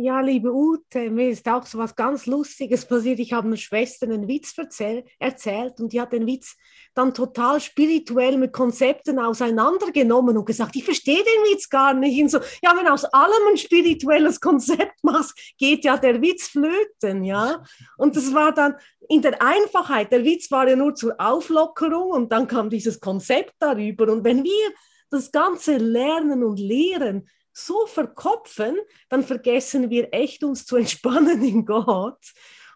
Ja, liebe Ute, mir ist auch so was ganz Lustiges passiert. Ich habe einer Schwester einen Witz erzählt und die hat den Witz dann total spirituell mit Konzepten auseinandergenommen und gesagt, ich verstehe den Witz gar nicht. Und so, ja, wenn aus allem ein spirituelles Konzept machst, geht ja der Witz flöten, ja. Und das war dann in der Einfachheit, der Witz war ja nur zur Auflockerung und dann kam dieses Konzept darüber. Und wenn wir das Ganze lernen und lehren, so verkopfen, dann vergessen wir echt uns zu entspannen in Gott.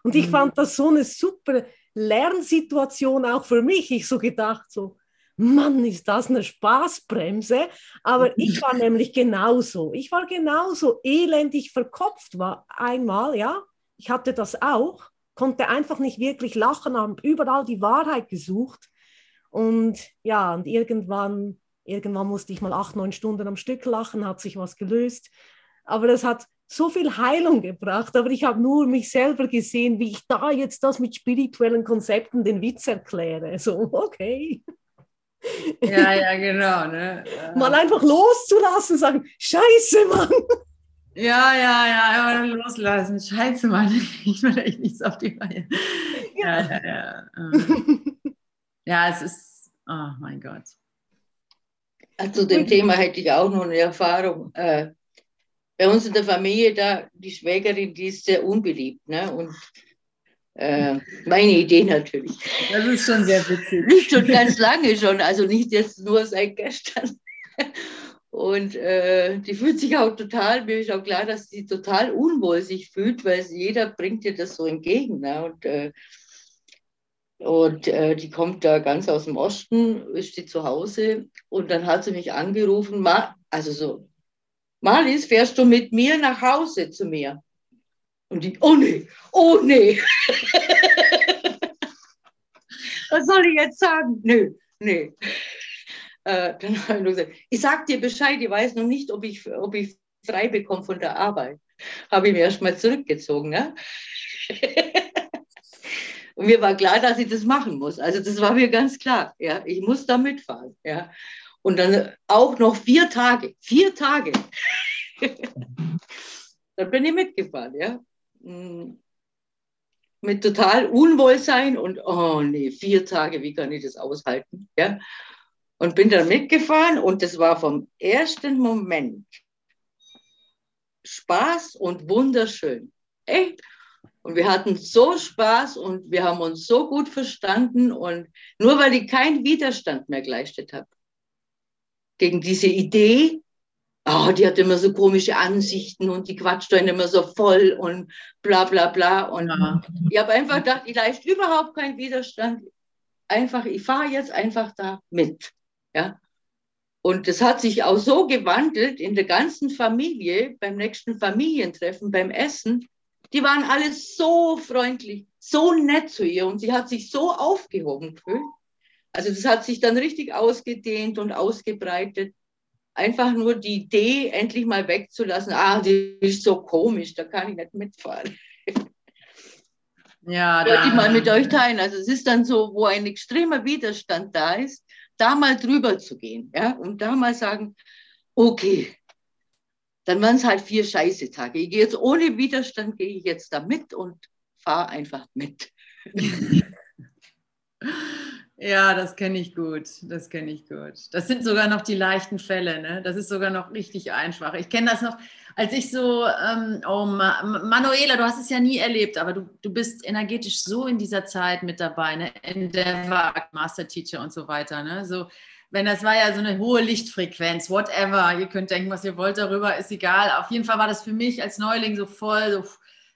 Und ich mhm. fand das so eine super Lernsituation auch für mich. Ich so gedacht, so, Mann, ist das eine Spaßbremse. Aber [LAUGHS] ich war nämlich genauso. Ich war genauso elendig verkopft war einmal, ja. Ich hatte das auch, konnte einfach nicht wirklich lachen, habe überall die Wahrheit gesucht. Und ja, und irgendwann Irgendwann musste ich mal acht, neun Stunden am Stück lachen, hat sich was gelöst. Aber das hat so viel Heilung gebracht. Aber ich habe nur mich selber gesehen, wie ich da jetzt das mit spirituellen Konzepten den Witz erkläre. So, okay. Ja, ja, genau. Ne? Mal einfach loszulassen, sagen, scheiße, Mann. Ja, ja, ja, aber loslassen. Scheiße, Mann. [LAUGHS] Ich will echt nichts auf die Reihe. Ja, ja, ja. Ja, ja [LAUGHS] es ist, oh mein Gott. Zu dem Thema hätte ich auch noch eine Erfahrung. Äh, bei uns in der Familie, da die Schwägerin, die ist sehr unbeliebt. Ne? Und äh, meine Idee natürlich. Das ist schon sehr witzig. Schon ganz lange schon, also nicht jetzt nur seit gestern. Und äh, die fühlt sich auch total, mir ist auch klar, dass sie total unwohl sich fühlt, weil jeder bringt ihr das so entgegen. Ne? Und äh, und äh, die kommt da ganz aus dem Osten, ist die zu Hause. Und dann hat sie mich angerufen, Ma also so, Marlies, fährst du mit mir nach Hause zu mir? Und die, oh nee, oh nee. [LAUGHS] Was soll ich jetzt sagen? Nö, nee. Äh, dann habe ich nur gesagt, ich sag dir Bescheid, ich weiß noch nicht, ob ich, ob ich frei bekomme von der Arbeit. Habe ich mir erst mal zurückgezogen. Ne? [LAUGHS] Und mir war klar, dass ich das machen muss. Also das war mir ganz klar. Ja, ich muss da mitfahren. Ja. Und dann auch noch vier Tage, vier Tage. [LAUGHS] dann bin ich mitgefahren, ja. Mm. Mit total Unwohlsein und oh nee, vier Tage, wie kann ich das aushalten? Ja. Und bin dann mitgefahren und das war vom ersten Moment Spaß und wunderschön. Echt? Und wir hatten so Spaß und wir haben uns so gut verstanden. Und nur weil ich keinen Widerstand mehr geleistet habe gegen diese Idee, oh, die hat immer so komische Ansichten und die quatscht dann immer so voll und bla bla bla. Und ja. ich habe einfach gedacht, ich leiste überhaupt keinen Widerstand. Einfach, ich fahre jetzt einfach da mit. Ja? Und das hat sich auch so gewandelt in der ganzen Familie, beim nächsten Familientreffen, beim Essen, die waren alle so freundlich, so nett zu ihr und sie hat sich so aufgehoben gefühlt. Also das hat sich dann richtig ausgedehnt und ausgebreitet. Einfach nur die Idee, endlich mal wegzulassen. Ah, die ist so komisch, da kann ich nicht mitfahren. Ja, [LAUGHS] wollte ich mal mit euch teilen. Also es ist dann so, wo ein extremer Widerstand da ist, da mal drüber zu gehen, ja, und da mal sagen, okay, dann waren es halt vier scheiße Tage. Ich gehe jetzt ohne Widerstand, gehe ich jetzt da mit und fahre einfach mit. [LAUGHS] Ja, das kenne ich gut. Das kenne ich gut. Das sind sogar noch die leichten Fälle. Ne? Das ist sogar noch richtig einfach. Ich kenne das noch, als ich so, ähm, oh Manuela, du hast es ja nie erlebt, aber du, du bist energetisch so in dieser Zeit mit dabei, ne? in der Master Teacher und so weiter. Ne? So, wenn das war ja so eine hohe Lichtfrequenz, whatever. Ihr könnt denken, was ihr wollt darüber, ist egal. Auf jeden Fall war das für mich als Neuling so voll, so,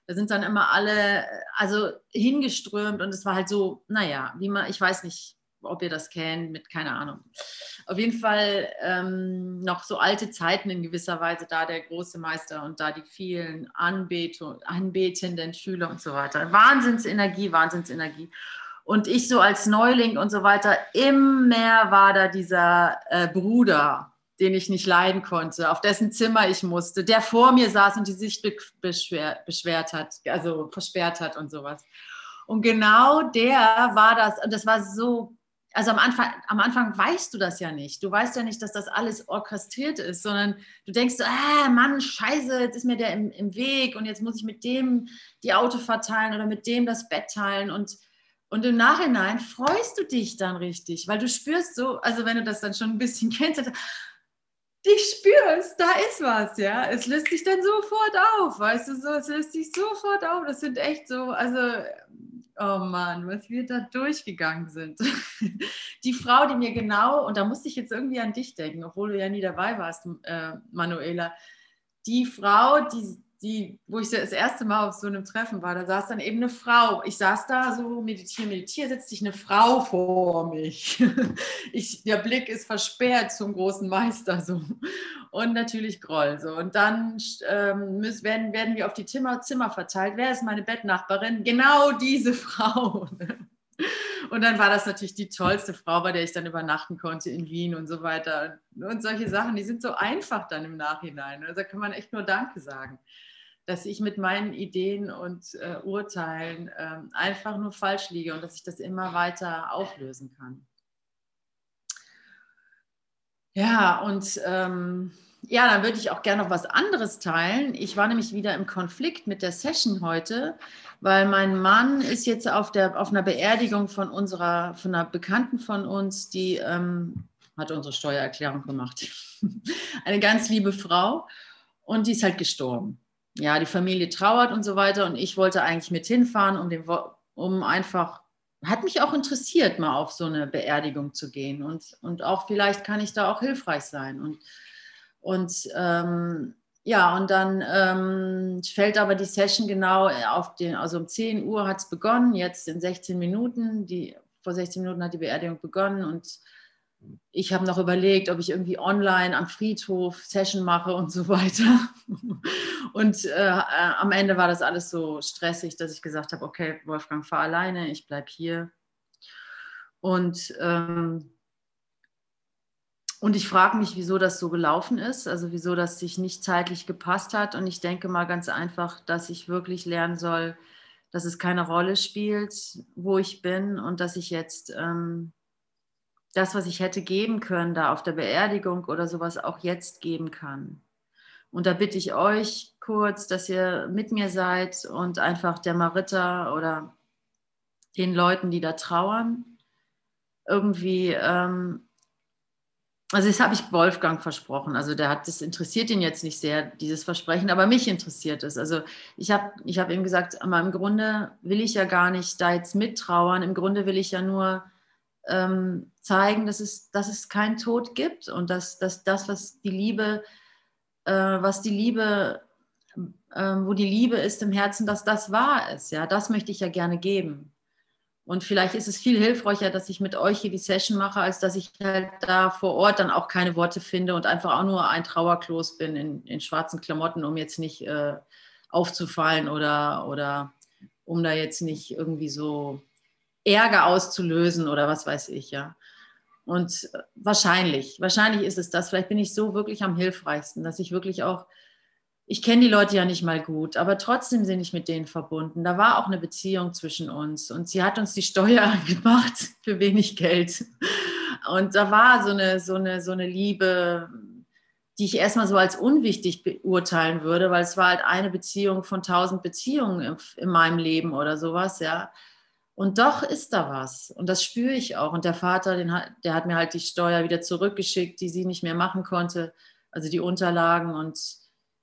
da sind dann immer alle, also hingeströmt und es war halt so, naja, wie man, ich weiß nicht, ob ihr das kennt, mit keine Ahnung. Auf jeden Fall ähm, noch so alte Zeiten in gewisser Weise, da der große Meister und da die vielen Anbetung, anbetenden Schüler und so weiter. Wahnsinnsenergie, Wahnsinnsenergie. Und ich so als Neuling und so weiter, immer war da dieser äh, Bruder, den ich nicht leiden konnte, auf dessen Zimmer ich musste, der vor mir saß und die Sicht beschwer, beschwert hat, also versperrt hat und sowas. Und genau der war das, und das war so, also am Anfang, am Anfang weißt du das ja nicht. Du weißt ja nicht, dass das alles orchestriert ist, sondern du denkst, ah, Mann, scheiße, jetzt ist mir der im, im Weg und jetzt muss ich mit dem die Auto verteilen oder mit dem das Bett teilen und und im Nachhinein freust du dich dann richtig, weil du spürst so, also wenn du das dann schon ein bisschen [LAUGHS] kennst, ich spüre es, da ist was, ja. Es löst sich dann sofort auf, weißt du so, es löst sich sofort auf. Das sind echt so, also, oh Mann, was wir da durchgegangen sind. [LAUGHS] Die Frau, die mir genau, und da musste ich jetzt irgendwie an dich denken, obwohl du ja nie dabei warst, äh, Manuela, die Frau, die, die, wo ich das erste Mal auf so einem Treffen war, da saß dann eben eine Frau. Ich saß da so, meditiere, meditiere, setzt sich eine Frau vor mich. [LAUGHS] Ich, der Blick ist versperrt zum großen Meister so. Und natürlich Groll. So. Und dann ähm, müssen, werden, werden wir auf die Zimmer, Zimmer verteilt. Wer ist meine Bettnachbarin? Genau diese [LAUGHS] Frau. Und dann war das natürlich die tollste Frau, bei der ich dann übernachten konnte in Wien und so weiter. Und solche Sachen, die sind so einfach dann im Nachhinein. Also da kann man echt nur Danke sagen dass ich mit meinen Ideen und äh, Urteilen äh, einfach nur falsch liege und dass ich das immer weiter auflösen kann. Ja, und ähm, ja, dann würde ich auch gerne noch was anderes teilen. Ich war nämlich wieder im Konflikt mit der Session heute, weil mein Mann ist jetzt auf, der, auf einer Beerdigung von unserer, von einer Bekannten von uns, die ähm, hat unsere Steuererklärung gemacht. [LAUGHS] Eine ganz liebe Frau und die ist halt gestorben ja, die Familie trauert und so weiter. Und ich wollte eigentlich mit hinfahren, um, den, um einfach, hat mich auch interessiert, mal auf so eine Beerdigung zu gehen. Und, und auch vielleicht kann ich da auch hilfreich sein. Und, und ähm, ja, und dann ähm, fällt aber die Session genau auf den, also um 10 Uhr hat es begonnen, jetzt in 16 Minuten. Die, vor 16 Minuten hat die Beerdigung begonnen und ich habe noch überlegt, ob ich irgendwie online am Friedhof Session mache und so [LAUGHS] weiter. Und äh, am Ende war das alles so stressig, dass ich gesagt habe, okay, Wolfgang, fahr alleine, ich bleibe hier. Und, ähm, und ich frage mich, wieso das so gelaufen ist, also wieso das sich nicht zeitlich gepasst hat. Und ich denke mal ganz einfach, dass ich wirklich lernen soll, dass es keine Rolle spielt, wo ich bin und dass ich jetzt... Ähm, das, was ich hätte geben können, da auf der Beerdigung oder sowas auch jetzt geben kann. Und da bitte ich euch kurz, dass ihr mit mir seid und einfach der Maritta oder den Leuten, die da trauern, irgendwie, ähm, also das habe ich Wolfgang versprochen. Also der hat, das interessiert ihn jetzt nicht sehr, dieses Versprechen, aber mich interessiert es. Also ich habe ich hab ihm gesagt, aber im Grunde will ich ja gar nicht da jetzt mittrauern. Im Grunde will ich ja nur ähm, zeigen, dass es, dass es keinen Tod gibt und dass, dass das, was die Liebe, äh, was die Liebe, äh, wo die Liebe ist im Herzen, dass das wahr ist. Ja, das möchte ich ja gerne geben. Und vielleicht ist es viel hilfreicher, dass ich mit euch hier die Session mache, als dass ich halt da vor Ort dann auch keine Worte finde und einfach auch nur ein Trauerklos bin in, in schwarzen Klamotten, um jetzt nicht äh, aufzufallen oder, oder um da jetzt nicht irgendwie so Ärger auszulösen oder was weiß ich, ja. Und wahrscheinlich, wahrscheinlich ist es das. Vielleicht bin ich so wirklich am hilfreichsten, dass ich wirklich auch, ich kenne die Leute ja nicht mal gut, aber trotzdem bin ich mit denen verbunden. Da war auch eine Beziehung zwischen uns und sie hat uns die Steuer [LAUGHS] gemacht für wenig Geld. Und da war so eine, so eine, so eine Liebe, die ich erstmal so als unwichtig beurteilen würde, weil es war halt eine Beziehung von tausend Beziehungen in meinem Leben oder sowas, ja. Und doch ist da was. Und das spüre ich auch. Und der Vater, den der hat mir halt die Steuer wieder zurückgeschickt, die sie nicht mehr machen konnte. Also die Unterlagen und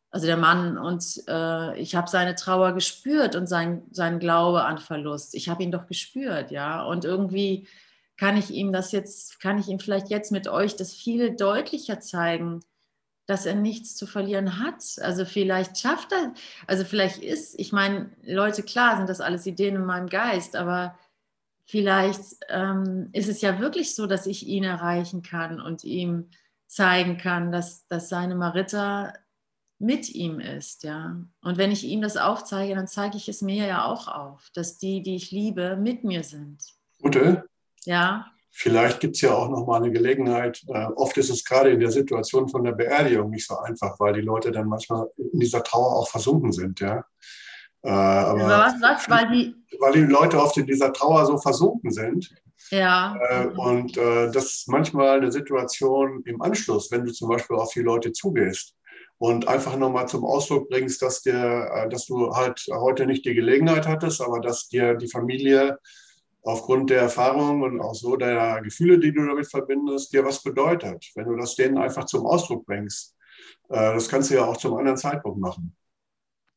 also der Mann. Und äh, ich habe seine Trauer gespürt und sein, sein Glaube an Verlust. Ich habe ihn doch gespürt, ja. Und irgendwie kann ich ihm das jetzt, kann ich ihm vielleicht jetzt mit euch das viel deutlicher zeigen dass er nichts zu verlieren hat. Also vielleicht schafft er, also vielleicht ist, ich meine, Leute, klar sind das alles Ideen in meinem Geist, aber vielleicht ähm, ist es ja wirklich so, dass ich ihn erreichen kann und ihm zeigen kann, dass, dass seine Marita mit ihm ist, ja. Und wenn ich ihm das aufzeige, dann zeige ich es mir ja auch auf, dass die, die ich liebe, mit mir sind. Ute? Ja. Vielleicht gibt es ja auch noch mal eine Gelegenheit. Äh, oft ist es gerade in der Situation von der Beerdigung nicht so einfach, weil die Leute dann manchmal in dieser Trauer auch versunken sind. Ja? Äh, aber was, was? Weil, die, weil die Leute oft in dieser Trauer so versunken sind. Ja. Äh, und äh, das ist manchmal eine Situation im Anschluss, wenn du zum Beispiel auf die Leute zugehst und einfach nochmal zum Ausdruck bringst, dass, dir, äh, dass du halt heute nicht die Gelegenheit hattest, aber dass dir die Familie aufgrund der Erfahrungen und auch so der Gefühle, die du damit verbindest, dir was bedeutet. Wenn du das denen einfach zum Ausdruck bringst. Äh, das kannst du ja auch zum anderen Zeitpunkt machen.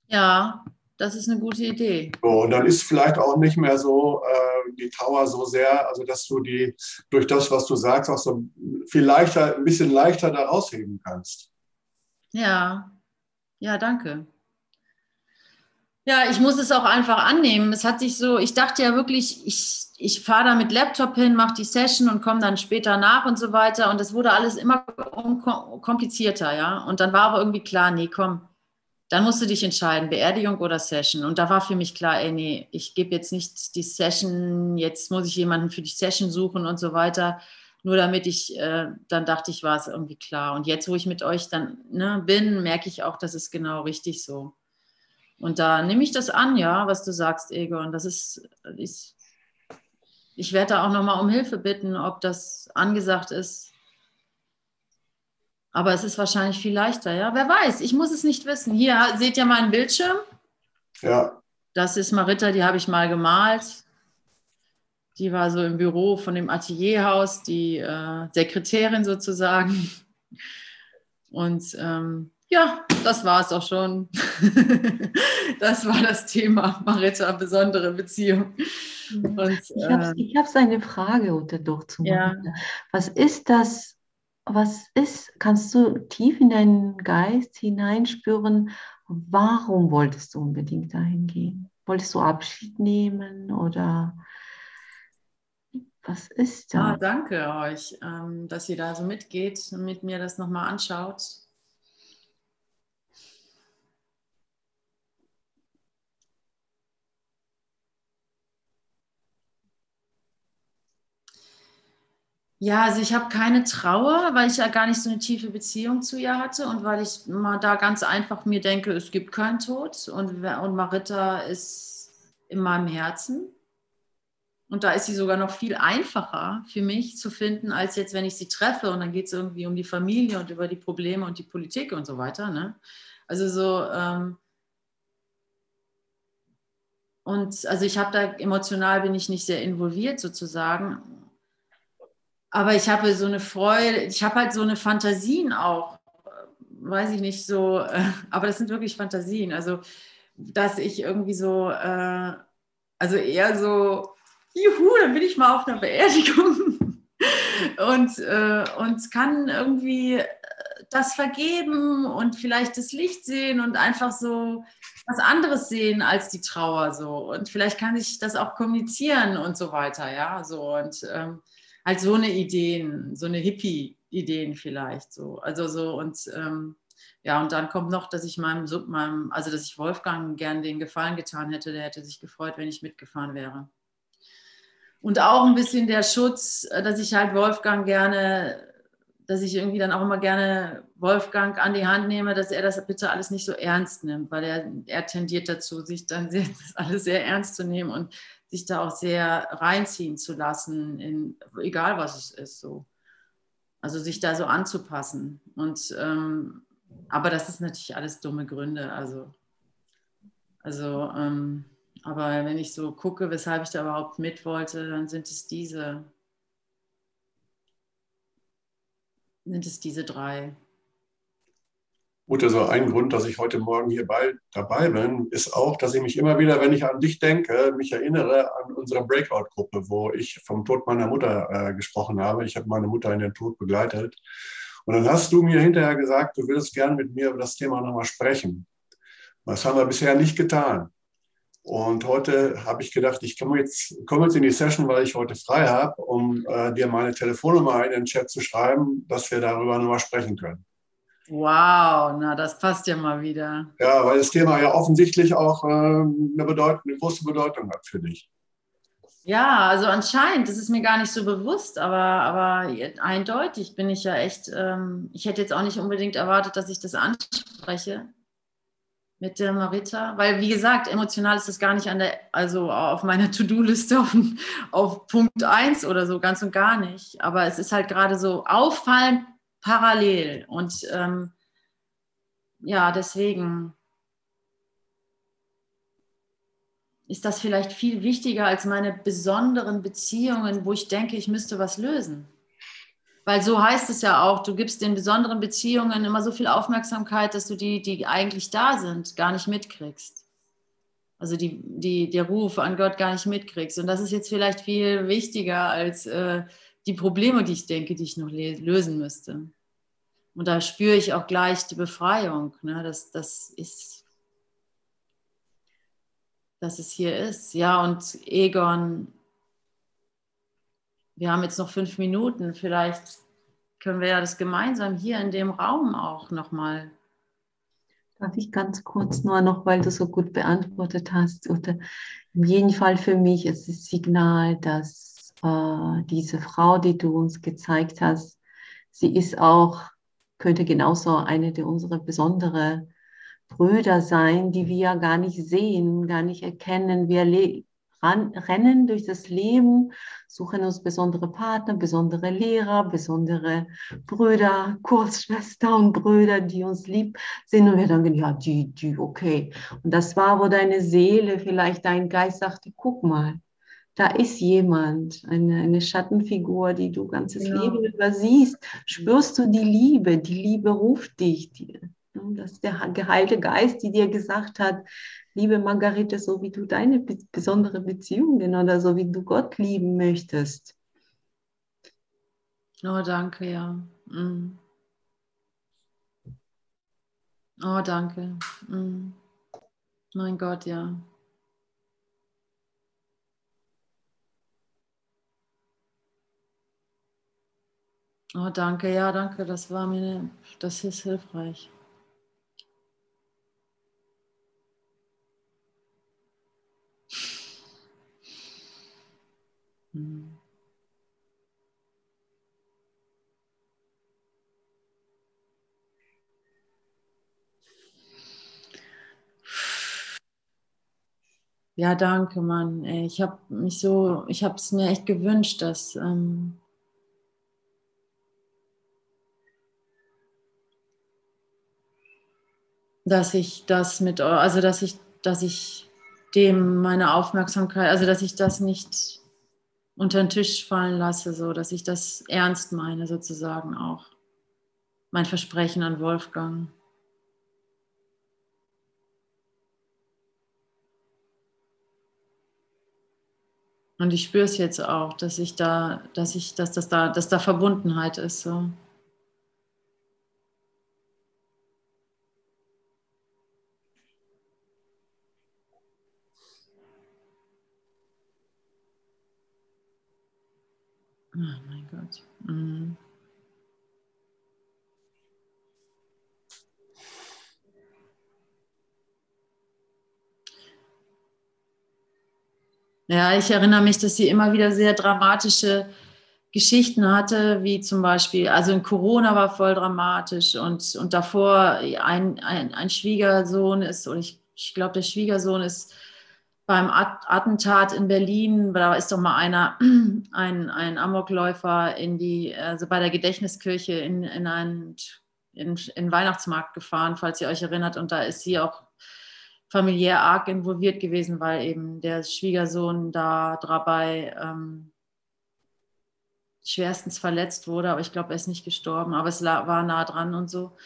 Ja, das ist eine gute Idee. So, und dann ist vielleicht auch nicht mehr so äh, die Trauer so sehr, also dass du die durch das, was du sagst, auch so viel leichter, ein bisschen leichter da rausheben kannst. Ja, ja, danke. Ja, ich muss es auch einfach annehmen. Es hat sich so, ich dachte ja wirklich, ich, ich fahre da mit Laptop hin, mache die Session und komme dann später nach und so weiter. Und es wurde alles immer komplizierter, ja. Und dann war aber irgendwie klar, nee, komm, dann musst du dich entscheiden, Beerdigung oder Session. Und da war für mich klar, ey, nee, ich gebe jetzt nicht die Session, jetzt muss ich jemanden für die Session suchen und so weiter. Nur damit ich, äh, dann dachte ich, war es irgendwie klar. Und jetzt, wo ich mit euch dann ne, bin, merke ich auch, das ist genau richtig so. Und da nehme ich das an, ja, was du sagst, Egon. Das ist, ich, ich werde da auch nochmal um Hilfe bitten, ob das angesagt ist. Aber es ist wahrscheinlich viel leichter, ja. Wer weiß, ich muss es nicht wissen. Hier seht ihr meinen Bildschirm. Ja. Das ist Marita, die habe ich mal gemalt. Die war so im Büro von dem Atelierhaus, die äh, Sekretärin sozusagen. Und ähm, ja, das war es auch schon. [LAUGHS] das war das Thema Marita, besondere Beziehung. Und, ich habe äh, eine Frage unter doch zu ja. Was ist das? Was ist, kannst du tief in deinen Geist hineinspüren, warum wolltest du unbedingt dahin gehen? Wolltest du Abschied nehmen oder was ist da? Ah, danke euch, ähm, dass ihr da so mitgeht und mit mir das nochmal anschaut. Ja, also ich habe keine Trauer, weil ich ja gar nicht so eine tiefe Beziehung zu ihr hatte und weil ich mal da ganz einfach mir denke, es gibt keinen Tod und, und Marita ist in meinem Herzen. Und da ist sie sogar noch viel einfacher für mich zu finden, als jetzt, wenn ich sie treffe und dann geht es irgendwie um die Familie und über die Probleme und die Politik und so weiter. Ne? Also so, ähm und also ich habe da emotional bin ich nicht sehr involviert sozusagen aber ich habe so eine Freude, ich habe halt so eine Fantasien auch, weiß ich nicht so, äh, aber das sind wirklich Fantasien. Also, dass ich irgendwie so, äh, also eher so, juhu, dann bin ich mal auf einer Beerdigung [LAUGHS] und, äh, und kann irgendwie das vergeben und vielleicht das Licht sehen und einfach so was anderes sehen als die Trauer so. Und vielleicht kann ich das auch kommunizieren und so weiter, ja, so und ähm, halt so eine Ideen, so eine Hippie-Ideen vielleicht so. Also so und ähm, ja, und dann kommt noch, dass ich meinem, meinem, also dass ich Wolfgang gern den Gefallen getan hätte, der hätte sich gefreut, wenn ich mitgefahren wäre. Und auch ein bisschen der Schutz, äh, dass ich halt Wolfgang gerne, dass ich irgendwie dann auch immer gerne Wolfgang an die Hand nehme, dass er das bitte alles nicht so ernst nimmt, weil er, er tendiert dazu, sich dann sehr, [LAUGHS] alles sehr ernst zu nehmen und sich da auch sehr reinziehen zu lassen, in, egal was es ist, so. Also sich da so anzupassen. Und ähm, aber das ist natürlich alles dumme Gründe. Also, also ähm, aber wenn ich so gucke, weshalb ich da überhaupt mit wollte, dann sind es diese, sind es diese drei. Gut, also ein Grund, dass ich heute Morgen hier bei, dabei bin, ist auch, dass ich mich immer wieder, wenn ich an dich denke, mich erinnere an unsere Breakout-Gruppe, wo ich vom Tod meiner Mutter äh, gesprochen habe. Ich habe meine Mutter in den Tod begleitet. Und dann hast du mir hinterher gesagt, du würdest gerne mit mir über das Thema nochmal sprechen. Das haben wir bisher nicht getan. Und heute habe ich gedacht, ich komme jetzt, komme jetzt in die Session, weil ich heute frei habe, um äh, dir meine Telefonnummer in den Chat zu schreiben, dass wir darüber nochmal sprechen können. Wow, na, das passt ja mal wieder. Ja, weil das Thema ja offensichtlich auch äh, eine, Bedeutung, eine große Bedeutung hat für dich. Ja, also anscheinend, das ist mir gar nicht so bewusst, aber, aber eindeutig bin ich ja echt, ähm, ich hätte jetzt auch nicht unbedingt erwartet, dass ich das anspreche mit der Marita, weil wie gesagt, emotional ist das gar nicht an der, also auf meiner To-Do-Liste auf, auf Punkt 1 oder so, ganz und gar nicht. Aber es ist halt gerade so auffallend parallel und ähm, ja, deswegen ist das vielleicht viel wichtiger als meine besonderen Beziehungen, wo ich denke, ich müsste was lösen. Weil so heißt es ja auch, du gibst den besonderen Beziehungen immer so viel Aufmerksamkeit, dass du die, die eigentlich da sind, gar nicht mitkriegst. Also die, die, der Ruf an Gott gar nicht mitkriegst. Und das ist jetzt vielleicht viel wichtiger als äh, die Probleme, die ich denke, die ich noch lösen müsste. Und da spüre ich auch gleich die Befreiung. Ne? Das, das ist dass es hier ist. Ja, und Egon, wir haben jetzt noch fünf Minuten. Vielleicht können wir ja das gemeinsam hier in dem Raum auch nochmal. Darf ich ganz kurz nur noch, weil du so gut beantwortet hast, oder in jedem Fall für mich ist das Signal, dass äh, diese Frau, die du uns gezeigt hast, sie ist auch, könnte genauso eine der unsere besondere Brüder sein, die wir gar nicht sehen, gar nicht erkennen. Wir ran, rennen durch das Leben, suchen uns besondere Partner, besondere Lehrer, besondere Brüder, Kursschwester und Brüder, die uns lieb sind. Und wir denken, ja, die, die, okay. Und das war, wo deine Seele, vielleicht dein Geist sagte, guck mal, da ist jemand, eine, eine Schattenfigur, die du ganzes ja. Leben übersiehst. Spürst du die Liebe? Die Liebe ruft dich. Die, das ist der geheilte Geist, die dir gesagt hat, liebe Margarete, so wie du deine besondere Beziehungen oder so wie du Gott lieben möchtest. Oh, danke, ja. Mm. Oh, danke. Mm. Mein Gott, ja. Oh, danke, ja, danke. Das war mir, das ist hilfreich. Ja, danke, Mann. Ich habe mich so, ich habe es mir echt gewünscht, dass ähm, dass ich das mit, also dass ich, dass ich dem meine Aufmerksamkeit, also dass ich das nicht unter den Tisch fallen lasse, so dass ich das ernst meine, sozusagen auch. Mein Versprechen an Wolfgang. Und ich spüre es jetzt auch, dass ich da, dass ich, dass das da, dass da Verbundenheit ist. So. Oh mein Gott. Mhm. Ja, ich erinnere mich, dass sie immer wieder sehr dramatische Geschichten hatte, wie zum Beispiel, also in Corona war voll dramatisch und, und davor ein, ein, ein Schwiegersohn ist, oder ich, ich glaube, der Schwiegersohn ist beim Attentat in Berlin, da ist doch mal einer, [CLEARS THROAT] ein, ein Amokläufer in die, also bei der Gedächtniskirche in, in einen in, in Weihnachtsmarkt gefahren, falls ihr euch erinnert. Und da ist sie auch familiär arg involviert gewesen, weil eben der Schwiegersohn da dabei ähm, schwerstens verletzt wurde. Aber ich glaube, er ist nicht gestorben, aber es war nah dran und so.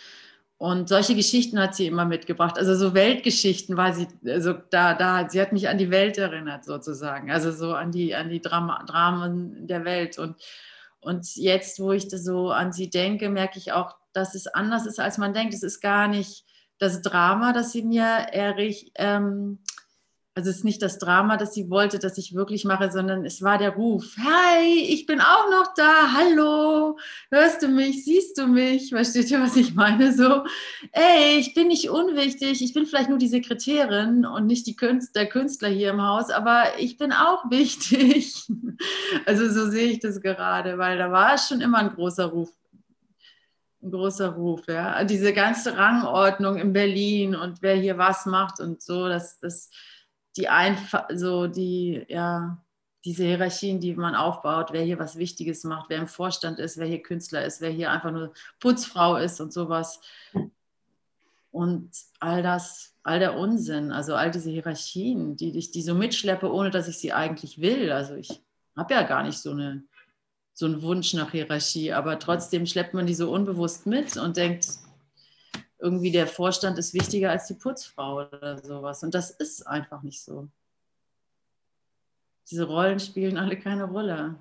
Und solche Geschichten hat sie immer mitgebracht. Also so Weltgeschichten war sie, also da, da, sie hat mich an die Welt erinnert sozusagen. Also so an die, an die Drama, Dramen der Welt. Und, und jetzt, wo ich so an sie denke, merke ich auch, dass es anders ist, als man denkt. Es ist gar nicht das Drama, das sie mir erich, ähm, Also es ist nicht das Drama, das sie wollte, dass ich wirklich mache, sondern es war der Ruf. Hi, ich bin auch noch da. Hallo, hörst du mich? Siehst du mich? Versteht ihr, was ich meine? So, ey, ich bin nicht unwichtig. Ich bin vielleicht nur die Sekretärin und nicht die Künstler, der Künstler hier im Haus, aber ich bin auch wichtig. [LAUGHS] Also so sehe ich das gerade, weil da war schon immer ein großer Ruf ein großer Ruf, ja. Diese ganze Rangordnung in Berlin und wer hier was macht und so, das, das, die einfach, so die, ja, diese Hierarchien, die man aufbaut, wer hier was Wichtiges macht, wer im Vorstand ist, wer hier Künstler ist, wer hier einfach nur Putzfrau ist und sowas. Und all das, all der Unsinn, also all diese Hierarchien, die ich die so mitschleppe, ohne dass ich sie eigentlich will. Also ich habe ja gar nicht so, eine, so einen Wunsch nach Hierarchie, aber trotzdem schleppt man die so unbewusst mit und denkt, irgendwie der Vorstand ist wichtiger als die Putzfrau oder sowas. Und das ist einfach nicht so. Diese Rollen spielen alle keine Rolle.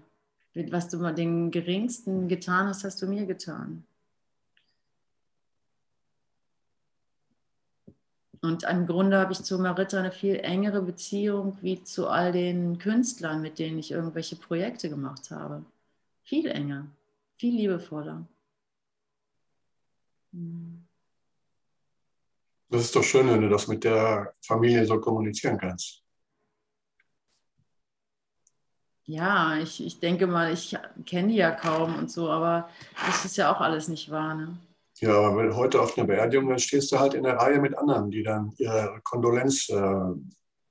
Was du mal den geringsten getan hast, hast du mir getan. Und im Grunde habe ich zu Marita eine viel engere Beziehung wie zu all den Künstlern, mit denen ich irgendwelche Projekte gemacht habe. Viel enger, viel liebevoller. Das ist doch schön, wenn du das mit der Familie so kommunizieren kannst. Ja, ich, ich denke mal, ich kenne die ja kaum und so, aber das ist ja auch alles nicht wahr. Ne? Ja, aber wenn heute auf einer Beerdigung, dann stehst du halt in der Reihe mit anderen, die dann ihre Kondolenz äh,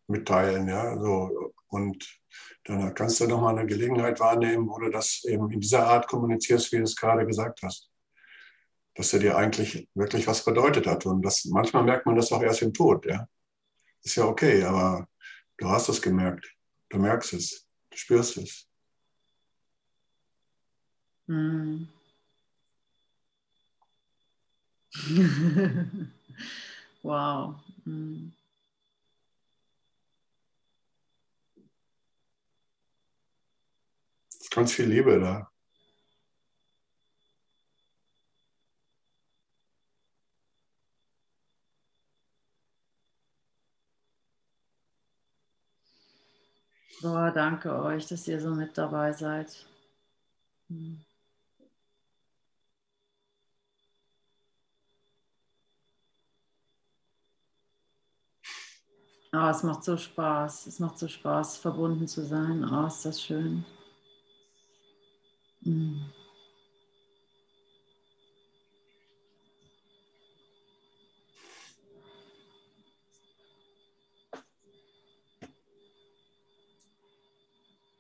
mitteilen. Ja? So, und dann kannst du nochmal eine Gelegenheit wahrnehmen, wo du das eben in dieser Art kommunizierst, wie du es gerade gesagt hast dass er dir eigentlich wirklich was bedeutet hat. Und das, manchmal merkt man das auch erst im Tod. Ja? Ist ja okay, aber du hast es gemerkt. Du merkst es. Du spürst es. Hm. [LAUGHS] wow. Hm. Ganz viel Liebe da. Boah, danke euch, dass ihr so mit dabei seid. Hm. Oh, es macht so Spaß. Es macht so Spaß, verbunden zu sein. Oh, ist das schön. Mm.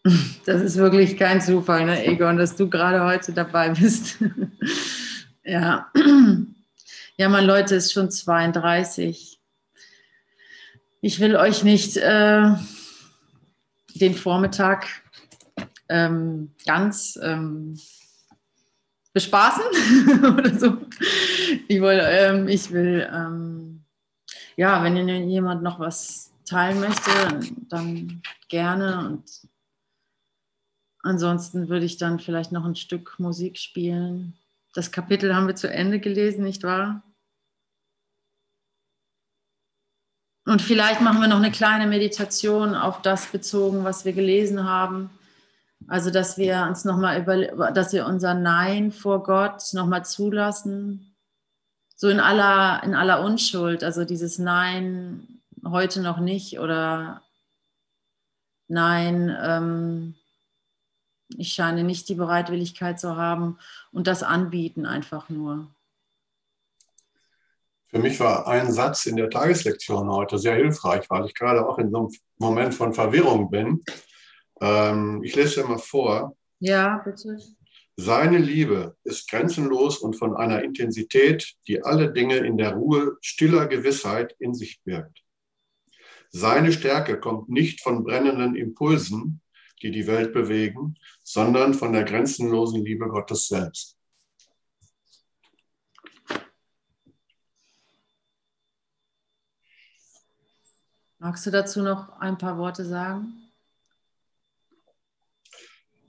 [LAUGHS] Das ist wirklich kein Zufall, ne, Egon, dass du gerade heute dabei bist. [LAUGHS] ja. [CLEARS THROAT] Ja, mein Leute, ist schon 32. Ich will euch nicht äh, den Vormittag ähm, ganz ähm, bespaßen [LAUGHS] oder so. Ich will, ähm, ich will ähm, ja, wenn jemand noch was teilen möchte, dann gerne und Ansonsten würde ich dann vielleicht noch ein Stück Musik spielen. Das Kapitel haben wir zu Ende gelesen, nicht wahr? Und vielleicht machen wir noch eine kleine Meditation auf das bezogen, was wir gelesen haben. Also, dass wir uns nochmal über, dass wir unser Nein vor Gott nochmal zulassen. So in aller, in aller Unschuld. Also dieses Nein heute noch nicht oder Nein, ähm, ich scheine nicht die Bereitwilligkeit zu haben und das anbieten einfach nur. Für mich war ein Satz in der Tageslektion heute sehr hilfreich, weil ich gerade auch in so einem Moment von Verwirrung bin. Ähm, ich lese dir mal vor. Ja, bitte. Seine Liebe ist grenzenlos und von einer Intensität, die alle Dinge in der Ruhe stiller Gewissheit in sich birgt. Seine Stärke kommt nicht von brennenden Impulsen, die die Welt bewegen, sondern von der grenzenlosen Liebe Gottes selbst. Magst du dazu noch ein paar Worte sagen?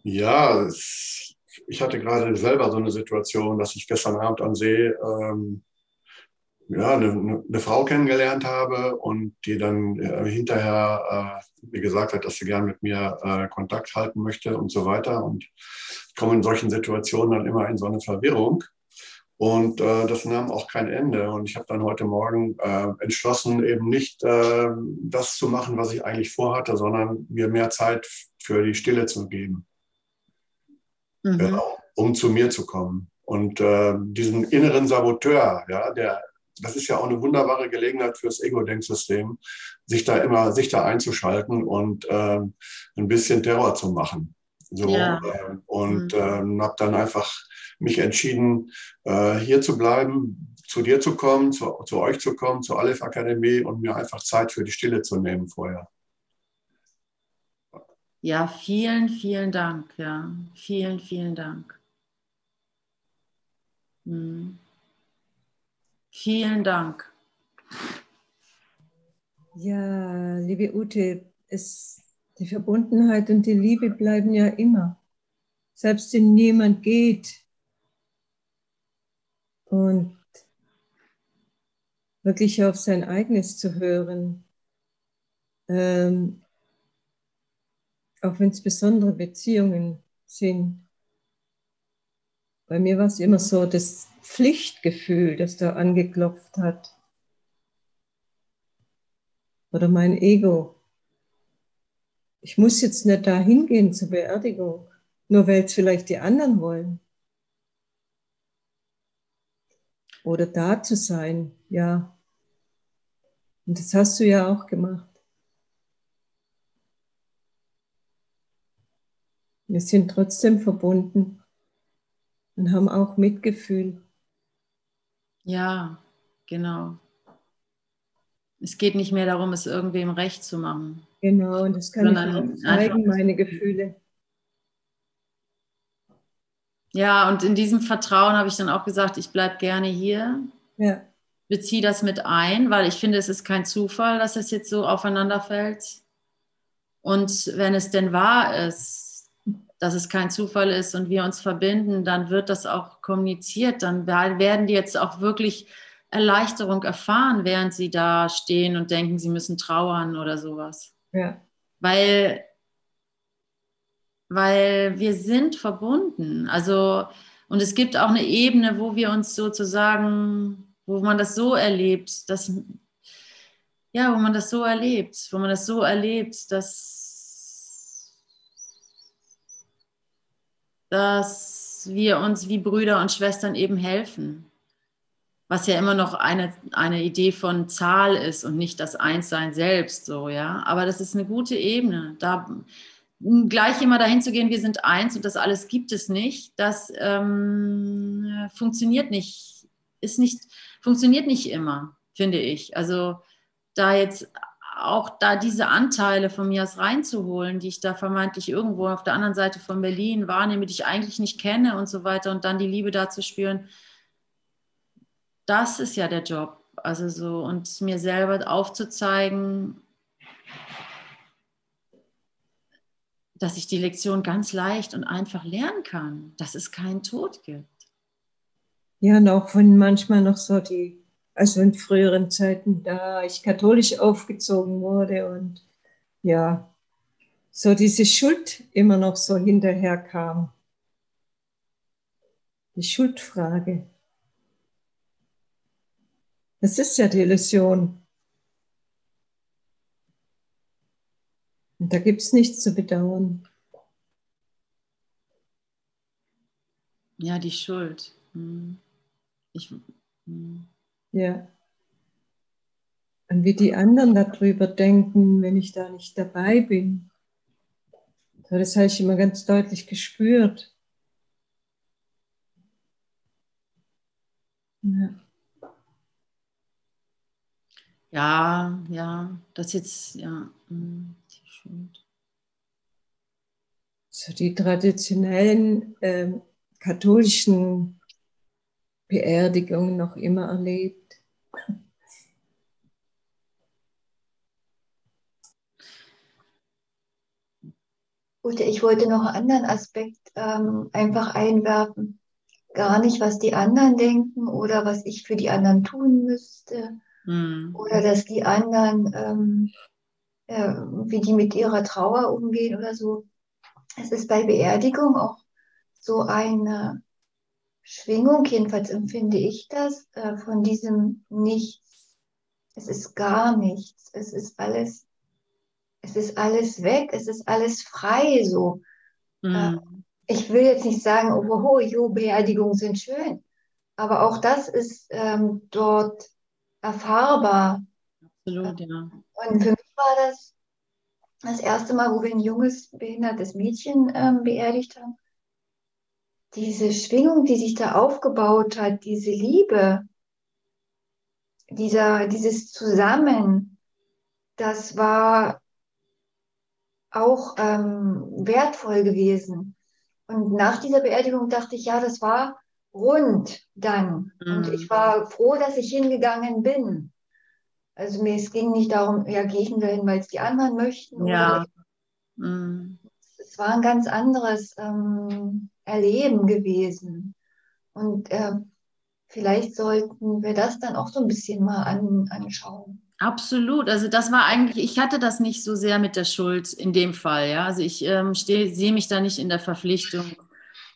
Ja, ich hatte gerade selber so eine Situation, dass ich gestern Abend am See ähm, ja, eine, eine, Frau kennengelernt habe und die dann äh, hinterher äh, mir gesagt hat, dass sie gern mit mir äh, Kontakt halten möchte und so weiter. Und ich komme in solchen Situationen dann immer in so eine Verwirrung. Und äh, das nahm auch kein Ende. Und ich habe dann heute Morgen äh, entschlossen, eben nicht äh, das zu machen, was ich eigentlich vorhatte, sondern mir mehr Zeit für die Stille zu geben, mhm. genau, um zu mir zu kommen. Und äh, diesen inneren Saboteur, ja, der das ist ja auch eine wunderbare Gelegenheit fürs Ego-Denksystem, sich da immer, sich da einzuschalten und ähm, ein bisschen Terror zu machen. So, ja. ähm, und mhm. ähm, habe dann einfach mich entschieden, äh, hier zu bleiben, zu dir zu kommen, zu, zu euch zu kommen, zur Aleph Akademie und mir einfach Zeit für die Stille zu nehmen vorher. Ja, vielen, vielen Dank. Ja, vielen, vielen Dank. Hm. Vielen Dank. Ja, liebe Ute, es, die Verbundenheit und die Liebe bleiben ja immer. Selbst wenn niemand geht und wirklich auf sein eigenes zu hören, ähm, auch wenn es besondere Beziehungen sind. Bei mir war es immer so, dass Pflichtgefühl, das da angeklopft hat. Oder mein Ego. Ich muss jetzt nicht da hingehen zur Beerdigung, nur weil es vielleicht die anderen wollen. Oder da zu sein, ja. Und das hast du ja auch gemacht. Wir sind trotzdem verbunden und haben auch Mitgefühl. Ja, genau. Es geht nicht mehr darum, es irgendwem recht zu machen. Genau, und das kann Sondern ich auch zeigen, meine Gefühle. Ja, und in diesem Vertrauen habe ich dann auch gesagt, ich bleibe gerne hier. Ja. Beziehe das mit ein, weil ich finde, es ist kein Zufall, dass es jetzt so aufeinander fällt. Und wenn es denn wahr ist, dass es kein Zufall ist und wir uns verbinden, dann wird das auch kommuniziert. Dann werden die jetzt auch wirklich Erleichterung erfahren, während sie da stehen und denken, sie müssen trauern oder sowas. Ja. Weil, weil wir sind verbunden. Also, und es gibt auch eine Ebene, wo wir uns sozusagen, wo man das so erlebt, dass, ja, wo man das so erlebt, wo man das so erlebt, dass dass wir uns wie Brüder und Schwestern eben helfen. Was ja immer noch eine, eine Idee von Zahl ist und nicht das Einssein selbst, so, ja. Aber das ist eine gute Ebene. Da gleich immer dahin zu gehen, wir sind eins und das alles gibt es nicht, das ähm, funktioniert nicht, ist nicht, funktioniert nicht immer, finde ich. Also da jetzt auch da diese Anteile von mir aus reinzuholen, die ich da vermeintlich irgendwo auf der anderen Seite von Berlin wahrnehme, die ich eigentlich nicht kenne und so weiter und dann die Liebe da zu spüren, das ist ja der Job. Also so und mir selber aufzuzeigen, dass ich die Lektion ganz leicht und einfach lernen kann, dass es keinen Tod gibt. Ja, und auch wenn manchmal noch so die also in früheren Zeiten, da ich katholisch aufgezogen wurde und ja, so diese Schuld immer noch so hinterher kam. Die Schuldfrage. Das ist ja die Illusion. Und da gibt es nichts zu bedauern. Ja, die Schuld. Hm. Ich, hm. Ja. Und wie die anderen darüber denken, wenn ich da nicht dabei bin. das habe ich immer ganz deutlich gespürt. Ja. Ja, ja, das jetzt, ja. Hm, so die traditionellen äh, katholischen Beerdigungen noch immer erlebt. Ute, ich wollte noch einen anderen Aspekt ähm, einfach einwerfen. gar nicht, was die anderen denken oder was ich für die anderen tun müsste mhm. oder dass die anderen, ähm, äh, wie die mit ihrer Trauer umgehen oder so. Es ist bei Beerdigung auch so eine Schwingung, jedenfalls empfinde ich das, äh, von diesem Nichts. Es ist gar nichts. Es ist alles, es ist alles weg. Es ist alles frei so. Mhm. Ich will jetzt nicht sagen, oh, oh, jo, Beerdigungen sind schön, aber auch das ist ähm, dort erfahrbar. Absolut, ja. Und für mich war das das erste Mal, wo wir ein junges, behindertes Mädchen ähm, beerdigt haben. Diese Schwingung, die sich da aufgebaut hat, diese Liebe, dieser, dieses Zusammen, das war auch ähm, wertvoll gewesen. Und nach dieser Beerdigung dachte ich, ja, das war rund dann. Mhm. Und ich war froh, dass ich hingegangen bin. Also mir, es ging nicht darum, ja, gehe ich nur hin, weil es die anderen möchten. Ja. Mhm. Es war ein ganz anderes ähm, Erleben gewesen. Und äh, vielleicht sollten wir das dann auch so ein bisschen mal an, anschauen. Absolut. Also das war eigentlich, ich hatte das nicht so sehr mit der Schuld in dem Fall. Ja, also ich ähm, sehe mich da nicht in der Verpflichtung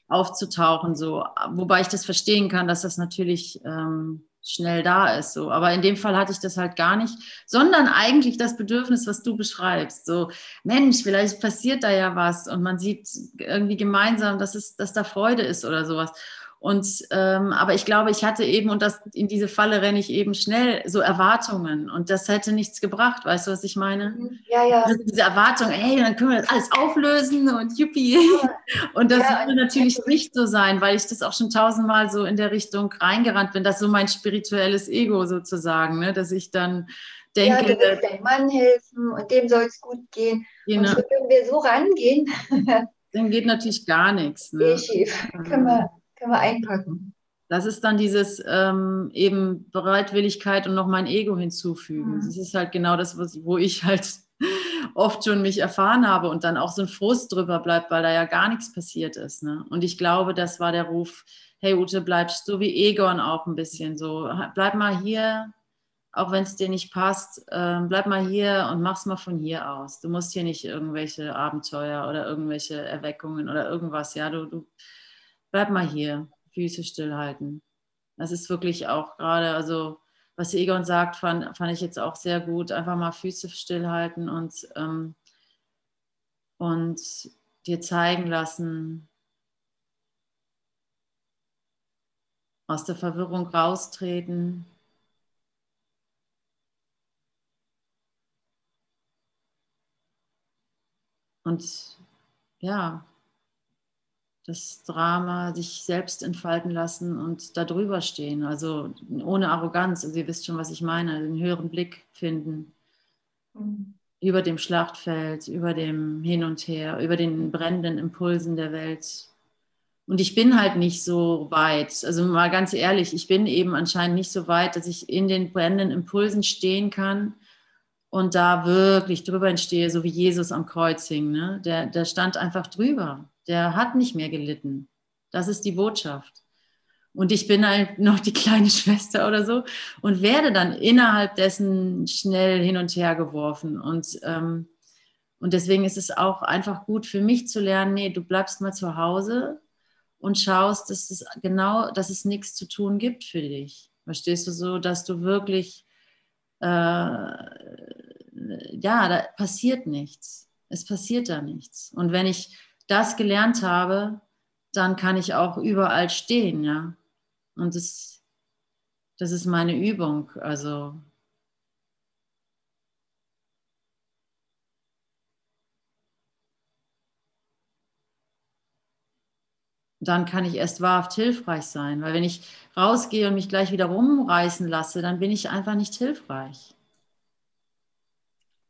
aufzutauchen, so. Wobei ich das verstehen kann, dass das natürlich ähm, schnell da ist, so. Aber in dem Fall hatte ich das halt gar nicht, sondern eigentlich das Bedürfnis, was du beschreibst. So, Mensch, vielleicht passiert da ja was und man sieht irgendwie gemeinsam, dass es, dass da Freude ist oder sowas. Und ähm, aber ich glaube, ich hatte eben, und das in diese Falle renne ich eben schnell, so Erwartungen. Und das hätte nichts gebracht, weißt du, was ich meine? Mhm. Ja, ja. Also diese Erwartung, hey, dann können wir das alles auflösen und yuppie. Ja. Und das ja, würde natürlich nicht so sein, weil ich das auch schon tausendmal so in der Richtung reingerannt bin. Das ist so mein spirituelles Ego sozusagen, ne? dass ich dann denke. Ja, du willst deinem Mann helfen und dem soll es gut gehen. Genau. Und so können wir so rangehen. [LAUGHS] dann geht natürlich gar nichts. Ne? Schief. Können wir können wir einpacken. Das ist dann dieses ähm, eben Bereitwilligkeit und noch mein Ego hinzufügen. Mhm. Das ist halt genau das, was, wo ich halt [LAUGHS] oft schon mich erfahren habe und dann auch so ein Frust drüber bleibt, weil da ja gar nichts passiert ist. Ne? Und ich glaube, das war der Ruf, hey Ute, bleibst so wie Egon auch ein bisschen so, bleib mal hier, auch wenn es dir nicht passt, äh, bleib mal hier und mach's mal von hier aus. Du musst hier nicht irgendwelche Abenteuer oder irgendwelche Erweckungen oder irgendwas, ja, du, du bleib mal hier, Füße stillhalten. Das ist wirklich auch gerade, also was Egon sagt, fand, fand ich jetzt auch sehr gut. Einfach mal Füße stillhalten und, ähm, und dir zeigen lassen, aus der Verwirrung raustreten. Und ja, das Drama sich selbst entfalten lassen und da drüber stehen. Also ohne Arroganz. Also ihr wisst schon, was ich meine. Den höheren Blick finden. Mhm. Über dem Schlachtfeld, über dem Hin und Her, über den brennenden Impulsen der Welt. Und ich bin halt nicht so weit. Also mal ganz ehrlich, ich bin eben anscheinend nicht so weit, dass ich in den brennenden Impulsen stehen kann und da wirklich drüber entstehe, so wie Jesus am Kreuz hing. Ne? Der, der stand einfach drüber der hat nicht mehr gelitten. Das ist die Botschaft. Und ich bin halt [LAUGHS] noch die kleine Schwester oder so und werde dann innerhalb dessen schnell hin und her geworfen. Und, ähm, und deswegen ist es auch einfach gut für mich zu lernen, nee, du bleibst mal zu Hause und schaust, dass es genau, dass es nichts zu tun gibt für dich. Verstehst du so, dass du wirklich, äh, ja, da passiert nichts. Es passiert da nichts. Und wenn ich das gelernt habe, dann kann ich auch überall stehen, ja. Und das, das ist meine Übung. Also dann kann ich erst wahrhaft hilfreich sein. Weil wenn ich rausgehe und mich gleich wieder rumreißen lasse, dann bin ich einfach nicht hilfreich.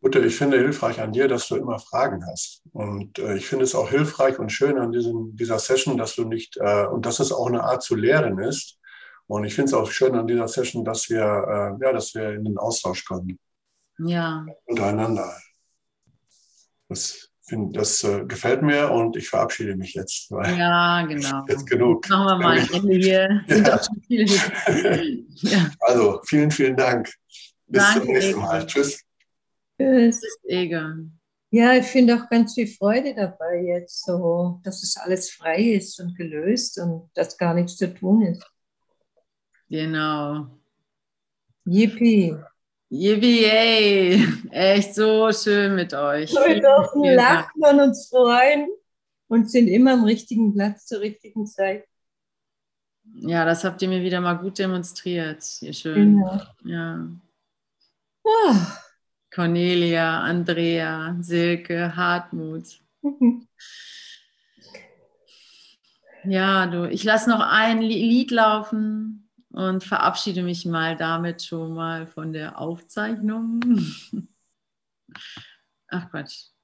Mutter, ich finde hilfreich an dir, dass du immer Fragen hast. Und äh, ich finde es auch hilfreich und schön an diesem, dieser Session, dass du nicht, äh, und dass es auch eine Art zu lehren ist. Und ich finde es auch schön an dieser Session, dass wir, äh, ja, dass wir in den Austausch kommen. Ja. Untereinander. Das find, das äh, gefällt mir und ich verabschiede mich jetzt. ja, genau. [LAUGHS] Jetzt genug. Machen wir mal ein Ende hier. [LAUGHS] Ja. ja. [LAUGHS] Also, vielen, vielen Dank. Bis Danke, zum nächsten Mal. Egon. Tschüss. Tschüss, Egon. Ja, ich finde auch ganz viel Freude dabei jetzt, so, dass es alles frei ist und gelöst und dass gar nichts zu tun ist. Genau. Yippie. Yippie. [LAUGHS] Echt so schön mit euch. Wir dürfen lachen und uns freuen und sind immer am richtigen Platz zur richtigen Zeit. Ja, das habt ihr mir wieder mal gut demonstriert. Ihr schön. Genau. Ja. Ah. Cornelia, Andrea, Silke, Hartmut. [LAUGHS] Ja, du, ich lasse noch ein Lied laufen und verabschiede mich mal damit schon mal von der Aufzeichnung. [LAUGHS] Ach Quatsch.